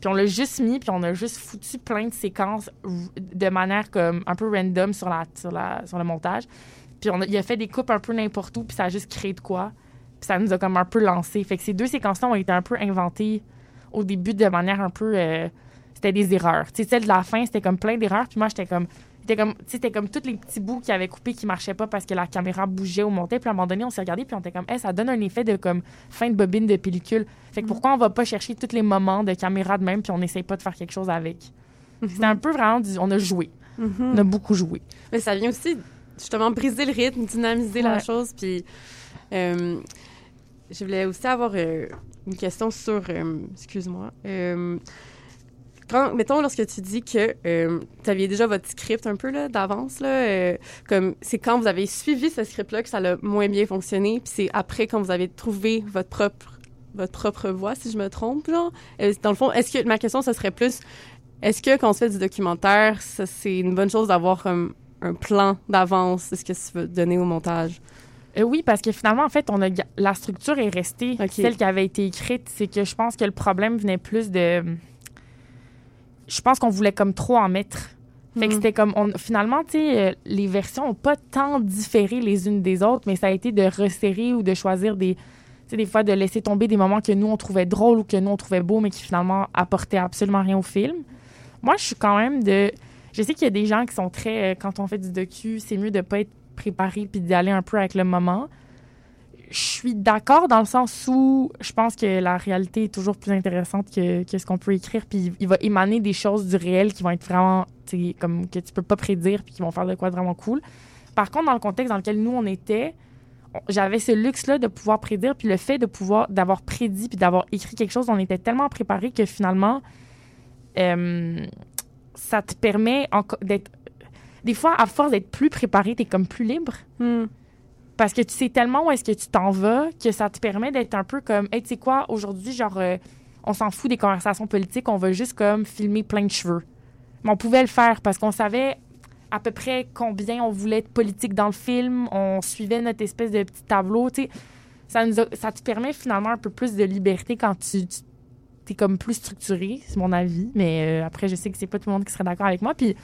Speaker 9: Puis on l'a juste mis, puis on a juste foutu plein de séquences de manière comme un peu random sur, la, sur, la, sur le montage. Puis on a, il a fait des coupes un peu n'importe où, puis ça a juste créé de quoi. Puis ça nous a comme un peu lancé. Fait que ces deux séquences-là ont été un peu inventées au début de manière un peu. Euh, c'était des erreurs. Tu sais, celle de la fin, c'était comme plein d'erreurs. Puis moi, j'étais comme, C'était comme, c'était comme tous les petits bouts qui avaient coupé qui marchaient pas parce que la caméra bougeait ou montait. Puis à un moment donné, on s'est regardé puis on était comme, hey, ça donne un effet de comme fin de bobine de pellicule. Fait que pourquoi on va pas chercher tous les moments de caméra de même puis on n'essaye pas de faire quelque chose avec? C'était un peu vraiment, du- on a joué. On a beaucoup joué.
Speaker 8: Mais ça vient aussi justement briser le rythme, dynamiser la chose. Puis euh, je voulais aussi avoir euh, une question sur, euh, excuse-moi, quand, mettons, lorsque tu dis que tu aviez déjà votre script un peu là, d'avance, là, euh, comme c'est quand vous avez suivi ce script-là que ça a moins bien fonctionné, puis c'est après quand vous avez trouvé votre propre votre propre voix, si je me trompe, genre? Euh, dans le fond, est-ce que ma question, ce serait plus, est-ce que quand on se fait du documentaire, ça, c'est une bonne chose d'avoir comme un plan d'avance de ce que tu veux donner au montage?
Speaker 9: Euh, oui, parce que finalement, en fait, on a, la structure est restée celle qui avait été écrite. C'est que je pense que le problème venait plus de. Je pense qu'on voulait comme trop en mettre. Fait que
Speaker 8: Mhm.
Speaker 9: c'était comme. On, finalement, tu sais, euh, les versions n'ont pas tant différé les unes des autres, mais ça a été de resserrer ou de choisir des. Tu sais, des fois, de laisser tomber des moments que nous, on trouvait drôles ou que nous, on trouvait beaux, mais qui finalement apportaient absolument rien au film. Moi, je suis quand même de. Je sais qu'il y a des gens qui sont très. euh, quand on fait du docu, c'est mieux de pas être préparé puis d'y aller un peu avec le moment. Je suis d'accord dans le sens où je pense que la réalité est toujours plus intéressante que, que ce qu'on peut écrire. Puis il va émaner des choses du réel qui vont être vraiment, comme que tu peux pas prédire puis qui vont faire de quoi vraiment cool. Par contre, dans le contexte dans lequel nous on était, j'avais ce luxe-là de pouvoir prédire. Puis le fait de pouvoir, d'avoir prédit puis d'avoir écrit quelque chose, on était tellement préparé que finalement, euh, ça te permet d'être. Des fois, à force d'être plus préparé, t'es comme plus libre. Parce que tu sais tellement où est-ce que tu t'en vas que ça te permet d'être un peu comme, hey, tu sais quoi, aujourd'hui, genre, euh, on s'en fout des conversations politiques, on va juste comme filmer plein de cheveux. Mais on pouvait le faire parce qu'on savait à peu près combien on voulait être politique dans le film, on suivait notre espèce de petit tableau, tu sais. Ça, te permet finalement un peu plus de liberté quand tu, tu es comme plus structuré, c'est mon avis. Mais euh, après, je sais que c'est pas tout le monde qui serait d'accord avec moi. Puis,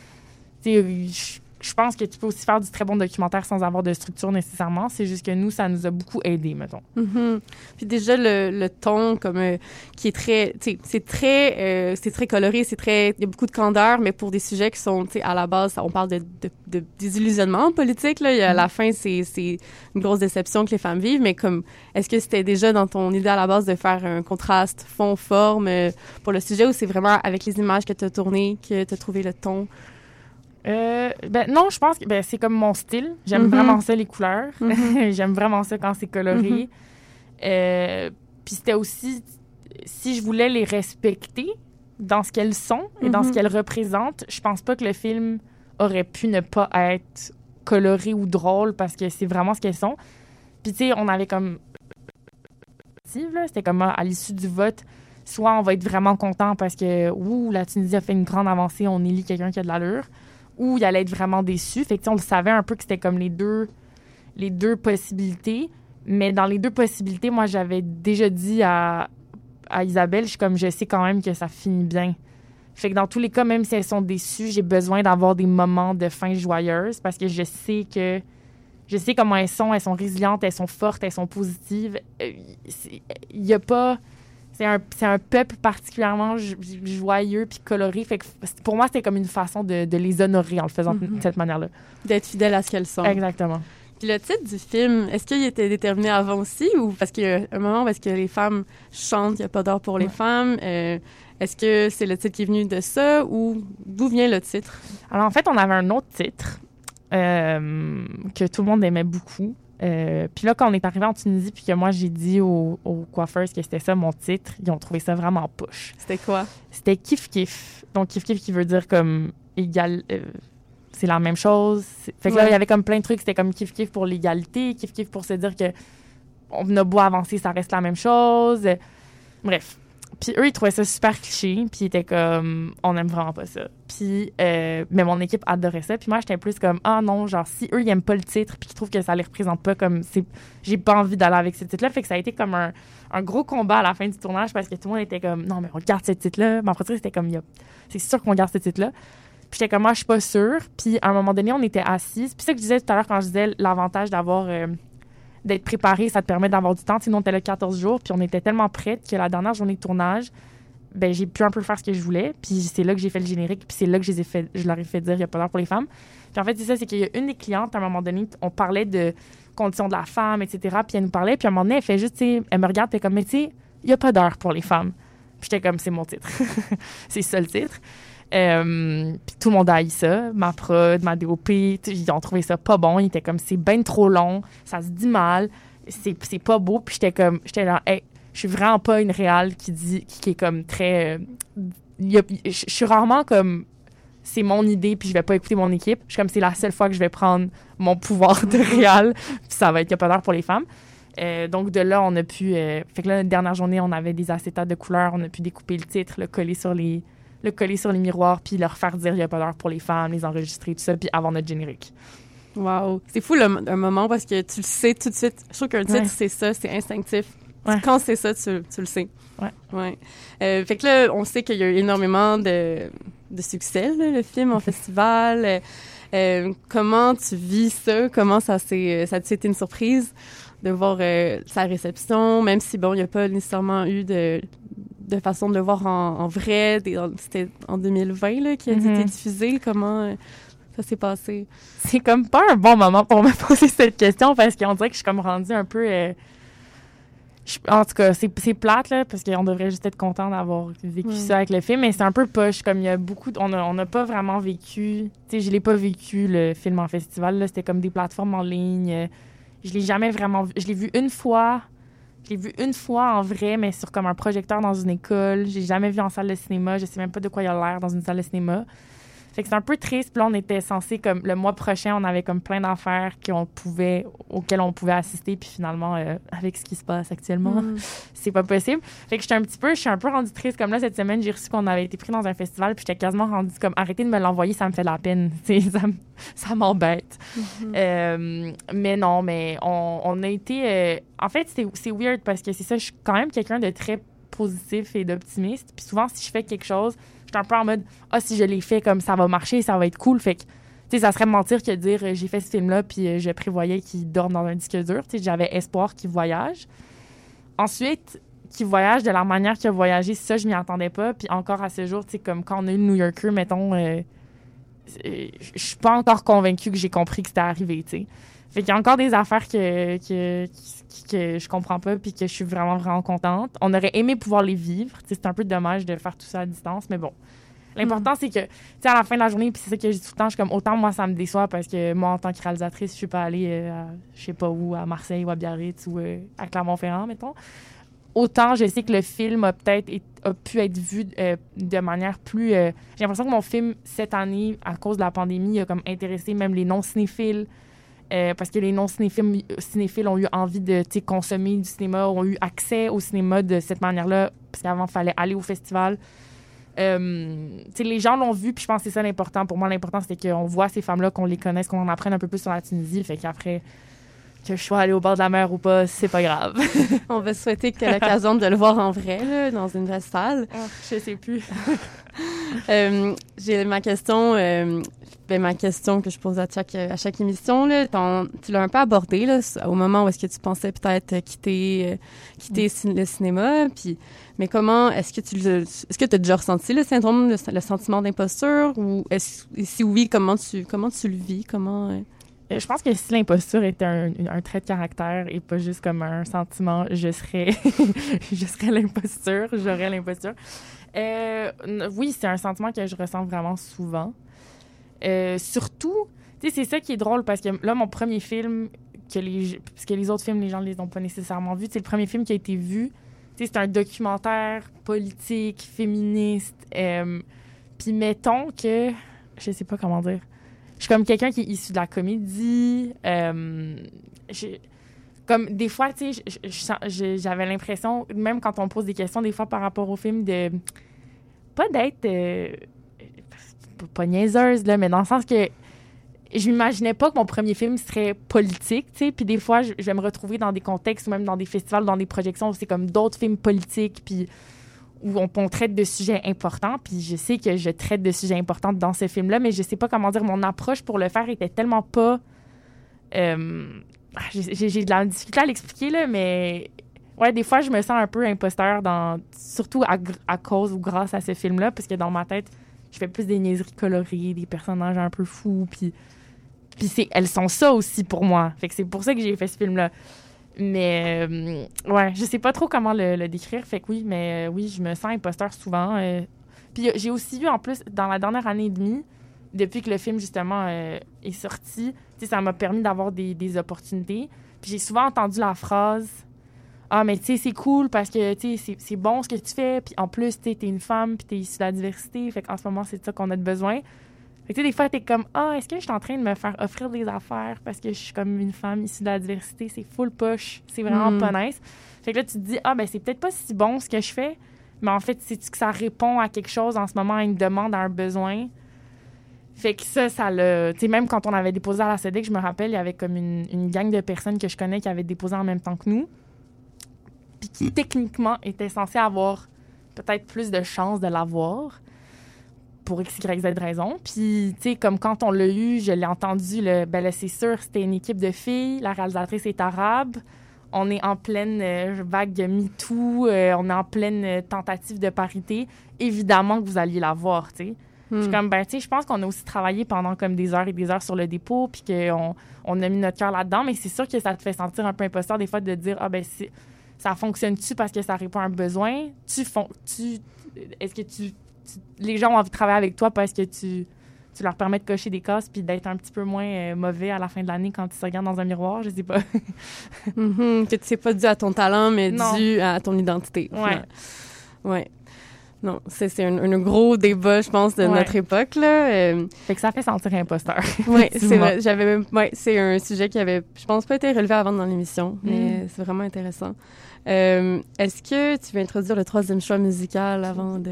Speaker 9: tu je- pense que tu peux aussi faire du très bon documentaire sans avoir de structure nécessairement. C'est juste que nous, ça nous a beaucoup aidé, mettons.
Speaker 8: Mhm. Puis déjà le, le ton comme euh, qui est très c'est très euh, c'est très coloré, c'est très il y a beaucoup de candeur mais pour des sujets qui sont tu sais à la base on parle de, de, de désillusionnement politique là, à la fin c'est c'est une grosse déception que les femmes vivent mais comme est-ce que c'était déjà dans ton idée à la base de faire un contraste fond forme euh, pour le sujet ou c'est vraiment avec les images que tu as tournées que tu as trouvé le ton?
Speaker 9: Euh, ben non, je pense que ben, c'est comme mon style. J'aime
Speaker 8: Mhm.
Speaker 9: vraiment ça, les couleurs.
Speaker 8: Mhm.
Speaker 9: J'aime vraiment ça quand c'est coloré.
Speaker 8: Mhm.
Speaker 9: Euh, Puis c'était aussi, si je voulais les respecter dans ce qu'elles sont et dans ce qu'elles représentent, je pense pas que le film aurait pu ne pas être coloré ou drôle parce que c'est vraiment ce qu'elles sont. Puis tu sais, on avait comme... C'était comme à l'issue du vote, soit on va être vraiment content parce que, ouh, la Tunisie a fait une grande avancée, on élit quelqu'un qui a de l'allure, ou il allait être vraiment déçu. Fait que, on le savait un peu que c'était comme les deux, les deux possibilités. Mais dans les deux possibilités, moi, j'avais déjà dit à, à Isabelle, je suis comme, je sais quand même que ça finit bien. Fait que dans tous les cas, même si elles sont déçues, j'ai besoin d'avoir des moments de fin joyeuse parce que je sais que je sais comment elles sont, elles sont résilientes, elles sont fortes, elles sont positives. Euh, Il y a pas c'est un, c'est un peuple particulièrement jo- joyeux puis coloré. Fait que pour moi, c'était comme une façon de, de les honorer en le faisant
Speaker 8: Mhm.
Speaker 9: de cette manière-là.
Speaker 8: d'être fidèle à ce qu'elles sont
Speaker 9: Exactement.
Speaker 8: Puis le titre du film, est-ce qu'il était déterminé avant aussi ou parce qu'il y a un moment où est-ce que les femmes chantent, il n'y a pas d'or pour les femmes? euh, est-ce que c'est le titre qui est venu de ça ou d'où vient le titre?
Speaker 9: Alors, en fait, on avait un autre titre euh, que tout le monde aimait beaucoup. Euh, puis là, quand on est arrivé en Tunisie, puis que moi, j'ai dit aux, aux coiffeurs que c'était ça mon titre, ils ont trouvé ça vraiment poche.
Speaker 8: C'était quoi?
Speaker 9: C'était Kif Kif. Donc, Kif Kif qui veut dire comme égal. euh, c'est la même chose. Fait que là, il y avait comme plein de trucs. C'était comme Kif Kif pour l'égalité, Kif Kif pour se dire que on a beau avancer, ça reste la même chose. Bref. Puis eux, ils trouvaient ça super cliché, puis ils étaient comme, on aime vraiment pas ça. Puis, euh, mais mon équipe adorait ça. Puis moi, j'étais plus comme, ah non, genre, si eux, ils aiment pas le titre, puis qu'ils trouvent que ça les représente pas comme, c'est, j'ai pas envie d'aller avec ce titre-là. Fait que ça a été comme un, gros combat à la fin du tournage parce que tout le monde était comme, non, mais on garde ce titre-là. Mais après ça, c'était comme, c'est sûr qu'on garde ce titre-là. Puis j'étais comme, moi, je suis pas sûre. Puis à un moment donné, on était assises. Puis ça que je disais tout à l'heure quand je disais l'avantage d'avoir, euh, d'être préparé, ça te permet d'avoir du temps. Sinon, on était là 14 jours, puis on était tellement prêtes que la dernière journée de tournage, ben, j'ai pu un peu faire ce que je voulais. Puis c'est là que j'ai fait le générique. Puis c'est là que je, les ai fait, je leur ai fait dire il n'y a pas d'heure pour les femmes. Puis en fait, c'est ça, c'est qu'il y a une des clientes, à un moment donné, on parlait de conditions de la femme, etc. Puis elle nous parlait. Puis à un moment donné, elle fait juste, elle me regarde, puis comme, mais tu sais, il n'y a pas d'heure pour les femmes. Puis j'étais comme, c'est mon titre. c'est ça le titre. Euh, puis tout le monde a haï ça. Ma prod, ma DOP, ils ont trouvé ça pas bon. Ils étaient comme, c'est bien trop long, ça se dit mal, c'est pas beau. Puis j'étais comme, j'étais là, hey, je suis vraiment pas une réale qui dit, qui, qui est comme très. euh, Je suis rarement comme, c'est mon idée, puis je vais pas écouter mon équipe. Je suis comme, c'est la seule fois que je vais prendre mon pouvoir de réal, puis ça va être d'heure pour les femmes. Euh, donc de là, on a pu. euh, fait que là, la dernière journée, on avait des acétates de couleurs, on a pu découper le titre, le coller sur les, le coller sur les miroirs, puis leur faire dire il y a pas d'heure pour les femmes, les enregistrer, tout ça, puis avoir notre générique.
Speaker 8: Wow. C'est fou le, un moment parce que tu le sais tout de suite. Je trouve qu'un titre,
Speaker 9: Ouais.
Speaker 8: c'est ça, c'est instinctif.
Speaker 9: Ouais.
Speaker 8: Quand c'est ça, tu, tu le sais.
Speaker 9: Ouais.
Speaker 8: Ouais. Euh, fait que là, on sait qu'il y a eu énormément de, de succès, là, le film, en festival. Euh, euh, comment tu vis ça? Comment ça s'est, ça a été une surprise de voir euh, sa réception, même si, bon, il n'y a pas nécessairement eu de, de façon de le voir en, en vrai. C'était en 2020 là, qui a
Speaker 9: Mhm.
Speaker 8: été diffusé. Comment euh, ça s'est passé?
Speaker 9: C'est comme pas un bon moment pour me poser cette question parce qu'on dirait que je suis comme rendue un peu. euh, je- en tout cas, c'est plate, là, parce qu'on devrait juste être content d'avoir vécu
Speaker 8: Ouais.
Speaker 9: ça avec le film, mais c'est un peu poche. Comme il y a beaucoup. on n'a on pas vraiment vécu. Tu sais, je l'ai pas vécu, le film en festival. là. C'était comme des plateformes en ligne. euh, Je l'ai jamais vraiment vu. Je l'ai vu une fois. Je l'ai vu une fois en vrai, mais sur comme un projecteur dans une école. J'ai jamais vu en salle de cinéma. Je sais même pas de quoi il a l'air dans une salle de cinéma. Fait que c'est un peu triste. Puis là, on était censé, comme le mois prochain, on avait comme plein d'affaires qu'on pouvait, auxquelles on pouvait assister. Puis finalement, euh, avec ce qui se passe actuellement,
Speaker 8: Mm.
Speaker 9: c'est pas possible. Fait que j'étais un petit peu, je suis un peu rendue triste. Comme là, cette semaine, j'ai reçu qu'on avait été pris dans un festival. Puis j'étais quasiment rendue comme, arrêtez de me l'envoyer, ça me fait de la peine. Ça, m'embête. Euh, mais non, mais on, on a été. euh, en fait, c'est c'est weird parce que c'est ça, je suis quand même quelqu'un de très positif et d'optimiste. Puis souvent, si je fais quelque chose, je suis un peu en mode Ah, si je l'ai fait, comme ça va marcher, ça va être cool. Fait que, tu sais, ça serait me mentir que de dire euh, j'ai fait ce film-là, puis euh, je prévoyais qu'il dorme dans un disque dur. Tu sais, j'avais espoir qu'il voyage. Ensuite, qu'il voyage de la manière qu'il a voyagé, ça, je m'y attendais pas. Puis encore à ce jour, tu sais, comme quand on a eu le New Yorker, mettons. euh, je suis pas encore convaincue que j'ai compris que c'était arrivé, tu sais. Fait qu'il y a encore des affaires que, que, que je comprends pas puis que je suis vraiment, vraiment contente. On aurait aimé pouvoir les vivre. C'est un peu dommage de faire tout ça à distance, mais bon. L'important, c'est que, tu sais, à la fin de la journée, puis c'est ça que je dis tout le temps, je suis comme, autant moi, ça me déçoit parce que moi, en tant que réalisatrice, je suis pas allée, euh, à, je sais pas où, à Marseille ou à Biarritz ou euh, à Clermont-Ferrand, mettons. Autant, je sais que le film a peut-être a pu être vu euh, de manière plus. euh, J'ai l'impression que mon film, cette année, à cause de la pandémie, a comme intéressé même les non-cinéphiles. Euh, parce que les non-cinéphiles cinéphiles ont eu envie de consommer du cinéma, ont eu accès au cinéma de cette manière-là, parce qu'avant, il fallait aller au festival. Euh, les gens l'ont vu, puis je pense que c'est ça l'important. Pour moi, l'important, c'était qu'on voit ces femmes-là, qu'on les connaisse, qu'on en apprenne un peu plus sur la Tunisie. Que je sois allée au bord de la mer ou pas, c'est pas grave.
Speaker 8: On va souhaiter que tu aies l'occasion de le voir en vrai, là, dans une vraie salle.
Speaker 9: je sais plus.
Speaker 8: Euh, J'ai ma question, euh, ben, ma question que je pose à chaque, à chaque émission. Là, Ton- tu l'as un peu abordé là, au moment où est-ce que tu pensais peut-être quitter, euh, quitter le cinéma. Puis, mais comment est-ce que tu est-ce que tu as déjà ressenti le syndrome, le, le sentiment d'imposture ou est-ce, si oui, comment tu comment tu le vis, comment
Speaker 9: Je pense que si l'imposture était un, trait de caractère et pas juste comme un sentiment, je serais, je serais l'imposture, j'aurais l'imposture. Euh, oui, c'est un sentiment que je ressens vraiment souvent. Euh, surtout, c'est ça qui est drôle parce que là, mon premier film, que les, parce que les autres films, les gens ne les ont pas nécessairement vus, c'est le premier film qui a été vu. C'est un documentaire politique, féministe. euh, Puis mettons que, je sais pas comment dire, je suis comme quelqu'un qui est issu de la comédie. euh, comme des fois, tu sais, j'avais l'impression, même quand on pose des questions, des fois par rapport au film, de pas d'être euh, pas- niaiseuse, là, mais dans le sens que je m'imaginais pas que mon premier film serait politique, tu sais. Puis des fois, je, je vais me retrouver dans des contextes ou même dans des festivals, dans des projections où c'est comme d'autres films politiques, puis où on, traite de sujets importants. Puis je sais que je traite de sujets importants dans ce film-là, mais je sais pas comment dire. Mon approche pour le faire était tellement pas. euh, j'ai de la difficulté à l'expliquer, là, mais Ouais, des fois, je me sens un peu imposteur, dans, surtout à, cause ou grâce à ce film-là, parce que dans ma tête, je fais plus des niaiseries colorées, des personnages un peu fous, puis, puis c'est, elles sont ça aussi pour moi. Fait que c'est pour ça que j'ai fait ce film-là. Mais, euh, ouais, je sais pas trop comment le, décrire. Fait que oui, mais euh, oui, je me sens imposteur souvent. euh. puis j'ai aussi eu, en plus, dans la dernière année et demie, depuis que le film, justement, est sorti, tu ça m'a permis d'avoir des, des opportunités. Puis j'ai souvent entendu la phrase Ah, mais tu sais, c'est cool parce que tu c'est- bon ce que tu fais. Puis en plus, tu t'es une femme, puis t'es issue de la diversité. Fait qu'en ce moment, c'est de ça qu'on a de besoin. Fait que tu sais, des fois, t'es comme Ah, est-ce que je suis en train de me faire offrir des affaires parce que je suis comme une femme issue de la diversité? C'est full push. C'est vraiment
Speaker 8: Mm.
Speaker 9: pas nice. Fait que là, tu te dis Ah, ben, c'est peut-être pas si bon ce que je fais. Mais en fait, c'est que ça répond à quelque chose en ce moment, à une demande, à un besoin? Fait que ça, ça le. Tu sais, même quand on avait déposé à la SEDEC, je me rappelle, il y avait comme une, une gang de personnes que je connais qui avaient déposé en même temps que nous. Puis qui, techniquement, étaient censés avoir peut-être plus de chances de l'avoir pour X, Y, Z raison. Puis, tu sais, comme quand on l'a eu, je l'ai entendu, le, ben là, c'est sûr, c'était une équipe de filles. La réalisatrice est arabe. On est en pleine euh, vague MeToo. euh, on est en pleine euh, tentative de parité. Évidemment que vous alliez la voir, tu sais. Je suis
Speaker 8: Hmm.
Speaker 9: comme, ben, tu sais, je pense qu'on a aussi travaillé pendant comme des heures et des heures sur le dépôt, puis qu'on on a mis notre cœur là-dedans, mais c'est sûr que ça te fait sentir un peu imposteur des fois de dire, ah, ben, ça fonctionne-tu parce que ça répond à un besoin? Tu fon- tu, est-ce que tu, tu- les gens ont envie de travailler avec toi parce que tu, tu leur permets de cocher des cases puis d'être un petit peu moins euh, mauvais à la fin de l'année quand ils se regardent dans un miroir? Je sais pas.
Speaker 8: Mhm, que c'est pas dû à ton talent, mais
Speaker 9: Non.
Speaker 8: dû à ton identité.
Speaker 9: Ouais.
Speaker 8: Ouais. Non, c'est un, un gros débat, je pense, de
Speaker 9: Ouais.
Speaker 8: notre époque, là. Euh,
Speaker 9: Fait que ça fait sentir imposteur.
Speaker 8: Oui, c'est vrai. J'avais même- ouais, c'est un sujet qui avait, je pense, pas été relevé avant dans l'émission, mais
Speaker 9: Mm.
Speaker 8: c'est vraiment intéressant. Euh, Est-ce que tu veux introduire le troisième choix musical avant de,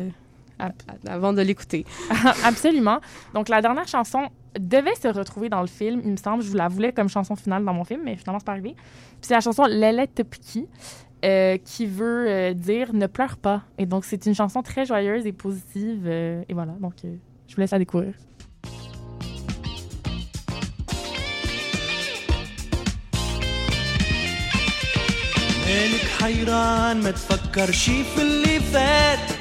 Speaker 8: avant de l'écouter?
Speaker 9: Absolument. Donc, la dernière chanson devait se retrouver dans le film, il me semble. Je vous la voulais comme chanson finale dans mon film, mais finalement, c'est pas arrivé. Puis c'est la chanson Lele Topiki, euh, qui veut euh, dire Ne pleure pas. Et donc, c'est une chanson très joyeuse et positive. euh, et voilà. Donc, euh, je vous laisse la découvrir.
Speaker 10: مالك حيران ما تفكر شي في اللي فات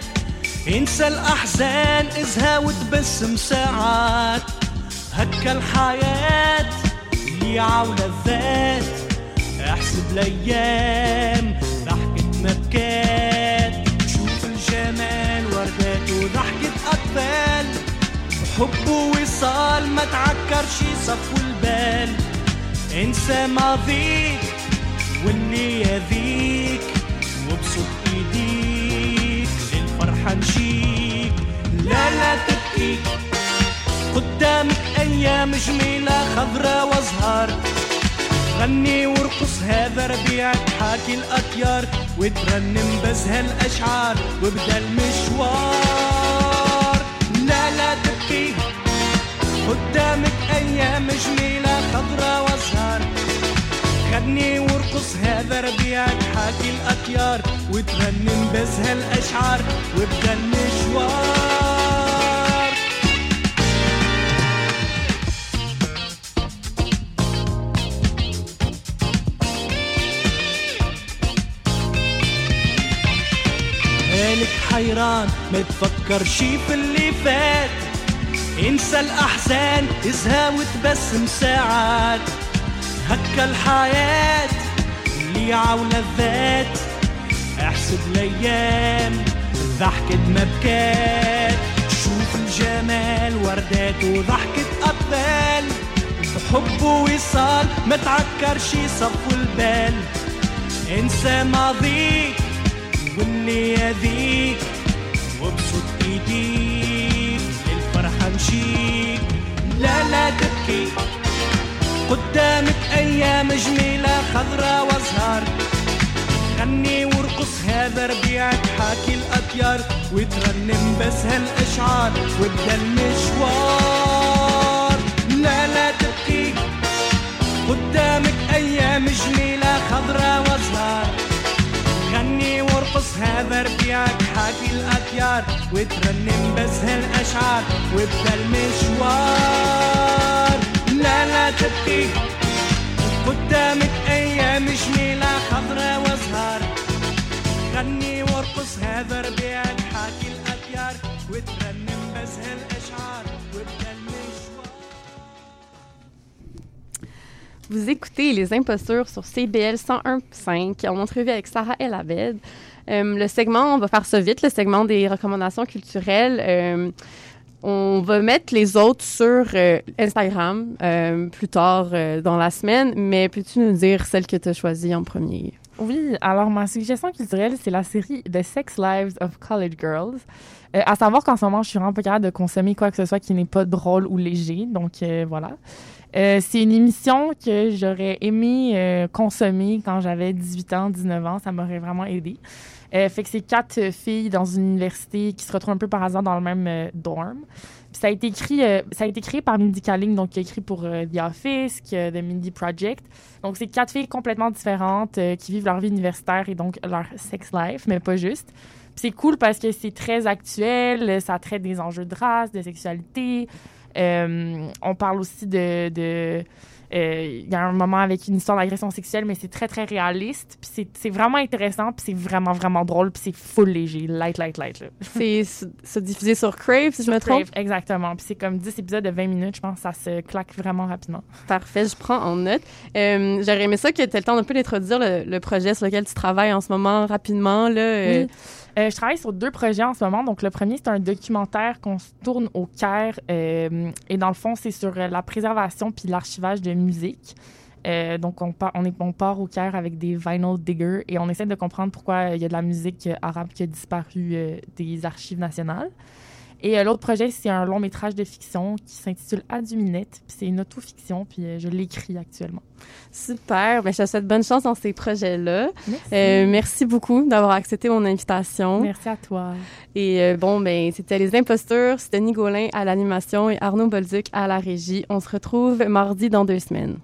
Speaker 10: انسى الأحزان ازهى وتبسم ساعات. هكا الحياة ليعة ولذات احسب الأيام ضحكة مبكات شوف الجمال وردات وضحكة أطفال. حب ووصال ما تعكرش صفو البال انسى ماضيك واللي يذيك نشيك لا لا تبكي قدامك أيام جميلة خضرة وأزهار. غني وارقص هذا ربيعك حاكي الأطيار. وترنم بزها الأشعار وبدا المشوار. لا لا تبكي قدامك أيام جميلة خضرة وأزهار. غني وارقص هذا ربيعك حاكي الأطيار. وترنم بزها الأشعار ما المشوار. مالك حيران ما تفكرش في اللي فات. انسى الأحزان ازهى وتبسم ساعات. هكا الحياة اللي عولذات احسب الأيام. ضحكة مبكات شوف الجمال وردات وضحكة اطفال حب ووصال ما تعكرش صفو البال. انسى ماضيك واللي يذيك وابسط إيديك للفرحة مشيك. لا لا تبكي. قدامك أيام جميلة خضرة وأزهار. غني وارقص هذا ربيعك حاكي الاطيار وترنم بس هالأشعار وابدا المشوار لا لا تبكي قدامك أيام جميلة خضرة وأزهار. غني وارقص هذا ربيعك حاكي الأطيار. وترنم بس هالأشعار وابدا المشوار لا لا تبكي قدامك أيام جميلة خضرة وازهار غني وارقص هذا ربيع الحاكي الأبيار وترنم بزه الأشعار وابدأ المشوار
Speaker 8: Vous écoutez Les Impostures sur CBL 101.5 en entrevue avec Sarah El Abed. Euh, le segment, on va faire ça vite, le segment des recommandations culturelles. Euh, on va mettre les autres sur euh, Instagram euh, plus tard euh, dans la semaine, mais peux-tu nous dire celle que tu as choisie en premier?
Speaker 9: Oui, alors ma suggestion culturelle, c'est la série The Sex Lives of College Girls. Euh, à savoir qu'en ce moment, je suis vraiment pas capable de consommer quoi que ce soit qui n'est pas drôle ou léger, donc euh, voilà. Euh, c'est une émission que j'aurais aimé euh, consommer quand j'avais 18 ans, 19 ans. Ça m'aurait vraiment aidé. Euh, fait que c'est quatre euh, filles dans une université qui se retrouvent un peu par hasard dans le même euh, dorm. Ça a été écrit, euh, ça a été créé par Mindy Kaling, donc qui a écrit pour The Office, The Mindy Project. Donc c'est quatre filles complètement différentes qui vivent leur vie universitaire et donc leur sex life, mais pas juste. C'est cool parce que c'est très actuel, ça traite des enjeux de race, de sexualité. On parle aussi de, il y a un moment avec une histoire d'agression sexuelle, mais c'est très, très réaliste. Puis c'est- c'est vraiment intéressant, puis c'est vraiment, vraiment drôle, puis c'est full léger, light, light, light. là.
Speaker 8: C'est se diffuser sur Crave, si je me trompe?
Speaker 9: Crave, exactement. Puis c'est comme 10 épisodes de 20 minutes, je pense, ça se claque vraiment rapidement.
Speaker 8: Parfait, je prends en note. Euh, J'aurais aimé ça que tu aies le temps un peu d'introduire le, le projet sur lequel tu travailles en ce moment rapidement. Là, euh,
Speaker 9: Oui. Euh, je travaille sur deux projets en ce moment. Donc, le premier, c'est un documentaire qu'on tourne au Caire. euh, et dans le fond, c'est sur euh, la préservation puis l'archivage de musique. Donc, on on, est, on part au Caire avec des vinyl diggers et on essaie de comprendre pourquoi il y a de la musique arabe qui a disparu des archives nationales. Et euh, l'autre projet, c'est un long métrage de fiction qui s'intitule Aduminette. Puis c'est une autofiction, puis euh, je l'écris actuellement.
Speaker 8: Super. Ben, je te souhaite bonne chance dans ces projets-là.
Speaker 9: Merci.
Speaker 8: Euh, merci beaucoup d'avoir accepté mon invitation.
Speaker 9: Merci à toi.
Speaker 8: Et bon, ben, c'était Les Impostures. C'était Denis Gaulin à l'animation et Arnaud Bolduc à la régie. On se retrouve mardi dans deux semaines.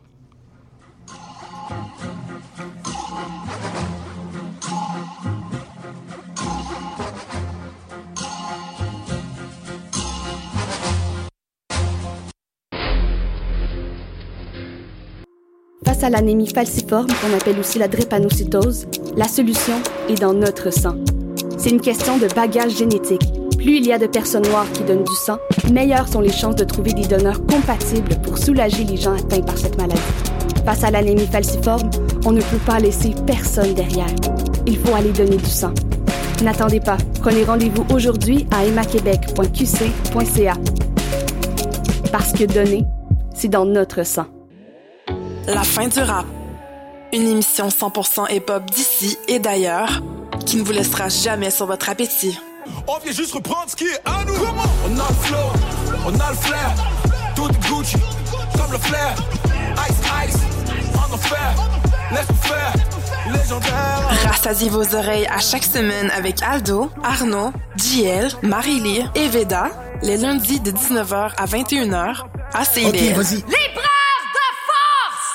Speaker 18: Face à l'anémie falciforme, qu'on appelle aussi la drépanocytose, la solution est dans notre sang. C'est une question de bagage génétique. Plus il y a de personnes noires qui donnent du sang, meilleures sont les chances de trouver des donneurs compatibles pour soulager les gens atteints par cette maladie. Face à l'anémie falciforme, on ne peut pas laisser personne derrière. Il faut aller donner du sang. N'attendez pas. Prenez rendez-vous aujourd'hui à emmaquebec.qc.ca. Parce que donner, c'est dans notre sang.
Speaker 19: La fin du rap. Une émission 100% hip-hop d'ici et d'ailleurs qui ne vous laissera jamais sur votre appétit.
Speaker 20: On vient juste reprendre ce qui est à nous. on a le flow, on a le flair. Tout est Gucci, comme le flair. Ice, ice, en enfer. Laisse-nous faire, légendaire.
Speaker 19: Rassasiez vos oreilles à chaque semaine avec Aldo, Arnaud, JL, Marie-Lee et Veda, les lundis de 19h à 21h à CBL.
Speaker 12: Ok, vas-y.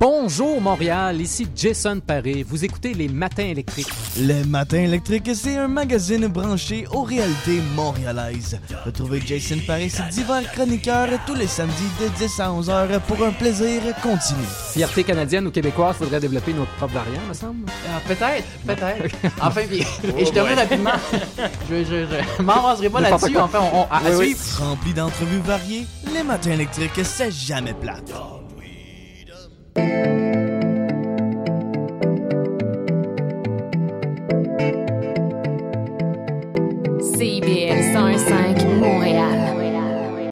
Speaker 21: Bonjour Montréal, ici Jason Paré. Vous écoutez les Matins électriques.
Speaker 22: Les Matins électriques, c'est un magazine branché aux réalités montréalaises. Retrouvez Jason Paris et divers chroniqueurs tous les samedis de 10 à 11 heures pour un plaisir continu.
Speaker 21: Fierté canadienne ou québécoise, faudrait développer notre propre variant, me semble.
Speaker 23: Ah, peut-être, peut-être. Enfin, puis,
Speaker 21: Oh
Speaker 23: et je termine
Speaker 21: boy.
Speaker 23: rapidement. je je, je m'embraserai pas
Speaker 22: N'importe
Speaker 23: là-dessus. Enfin, on, à, à
Speaker 22: Oui, oui.
Speaker 23: suivre.
Speaker 22: Rempli d'entrevues variées, les Matins électriques, c'est jamais plate. CIBL 105 Montréal.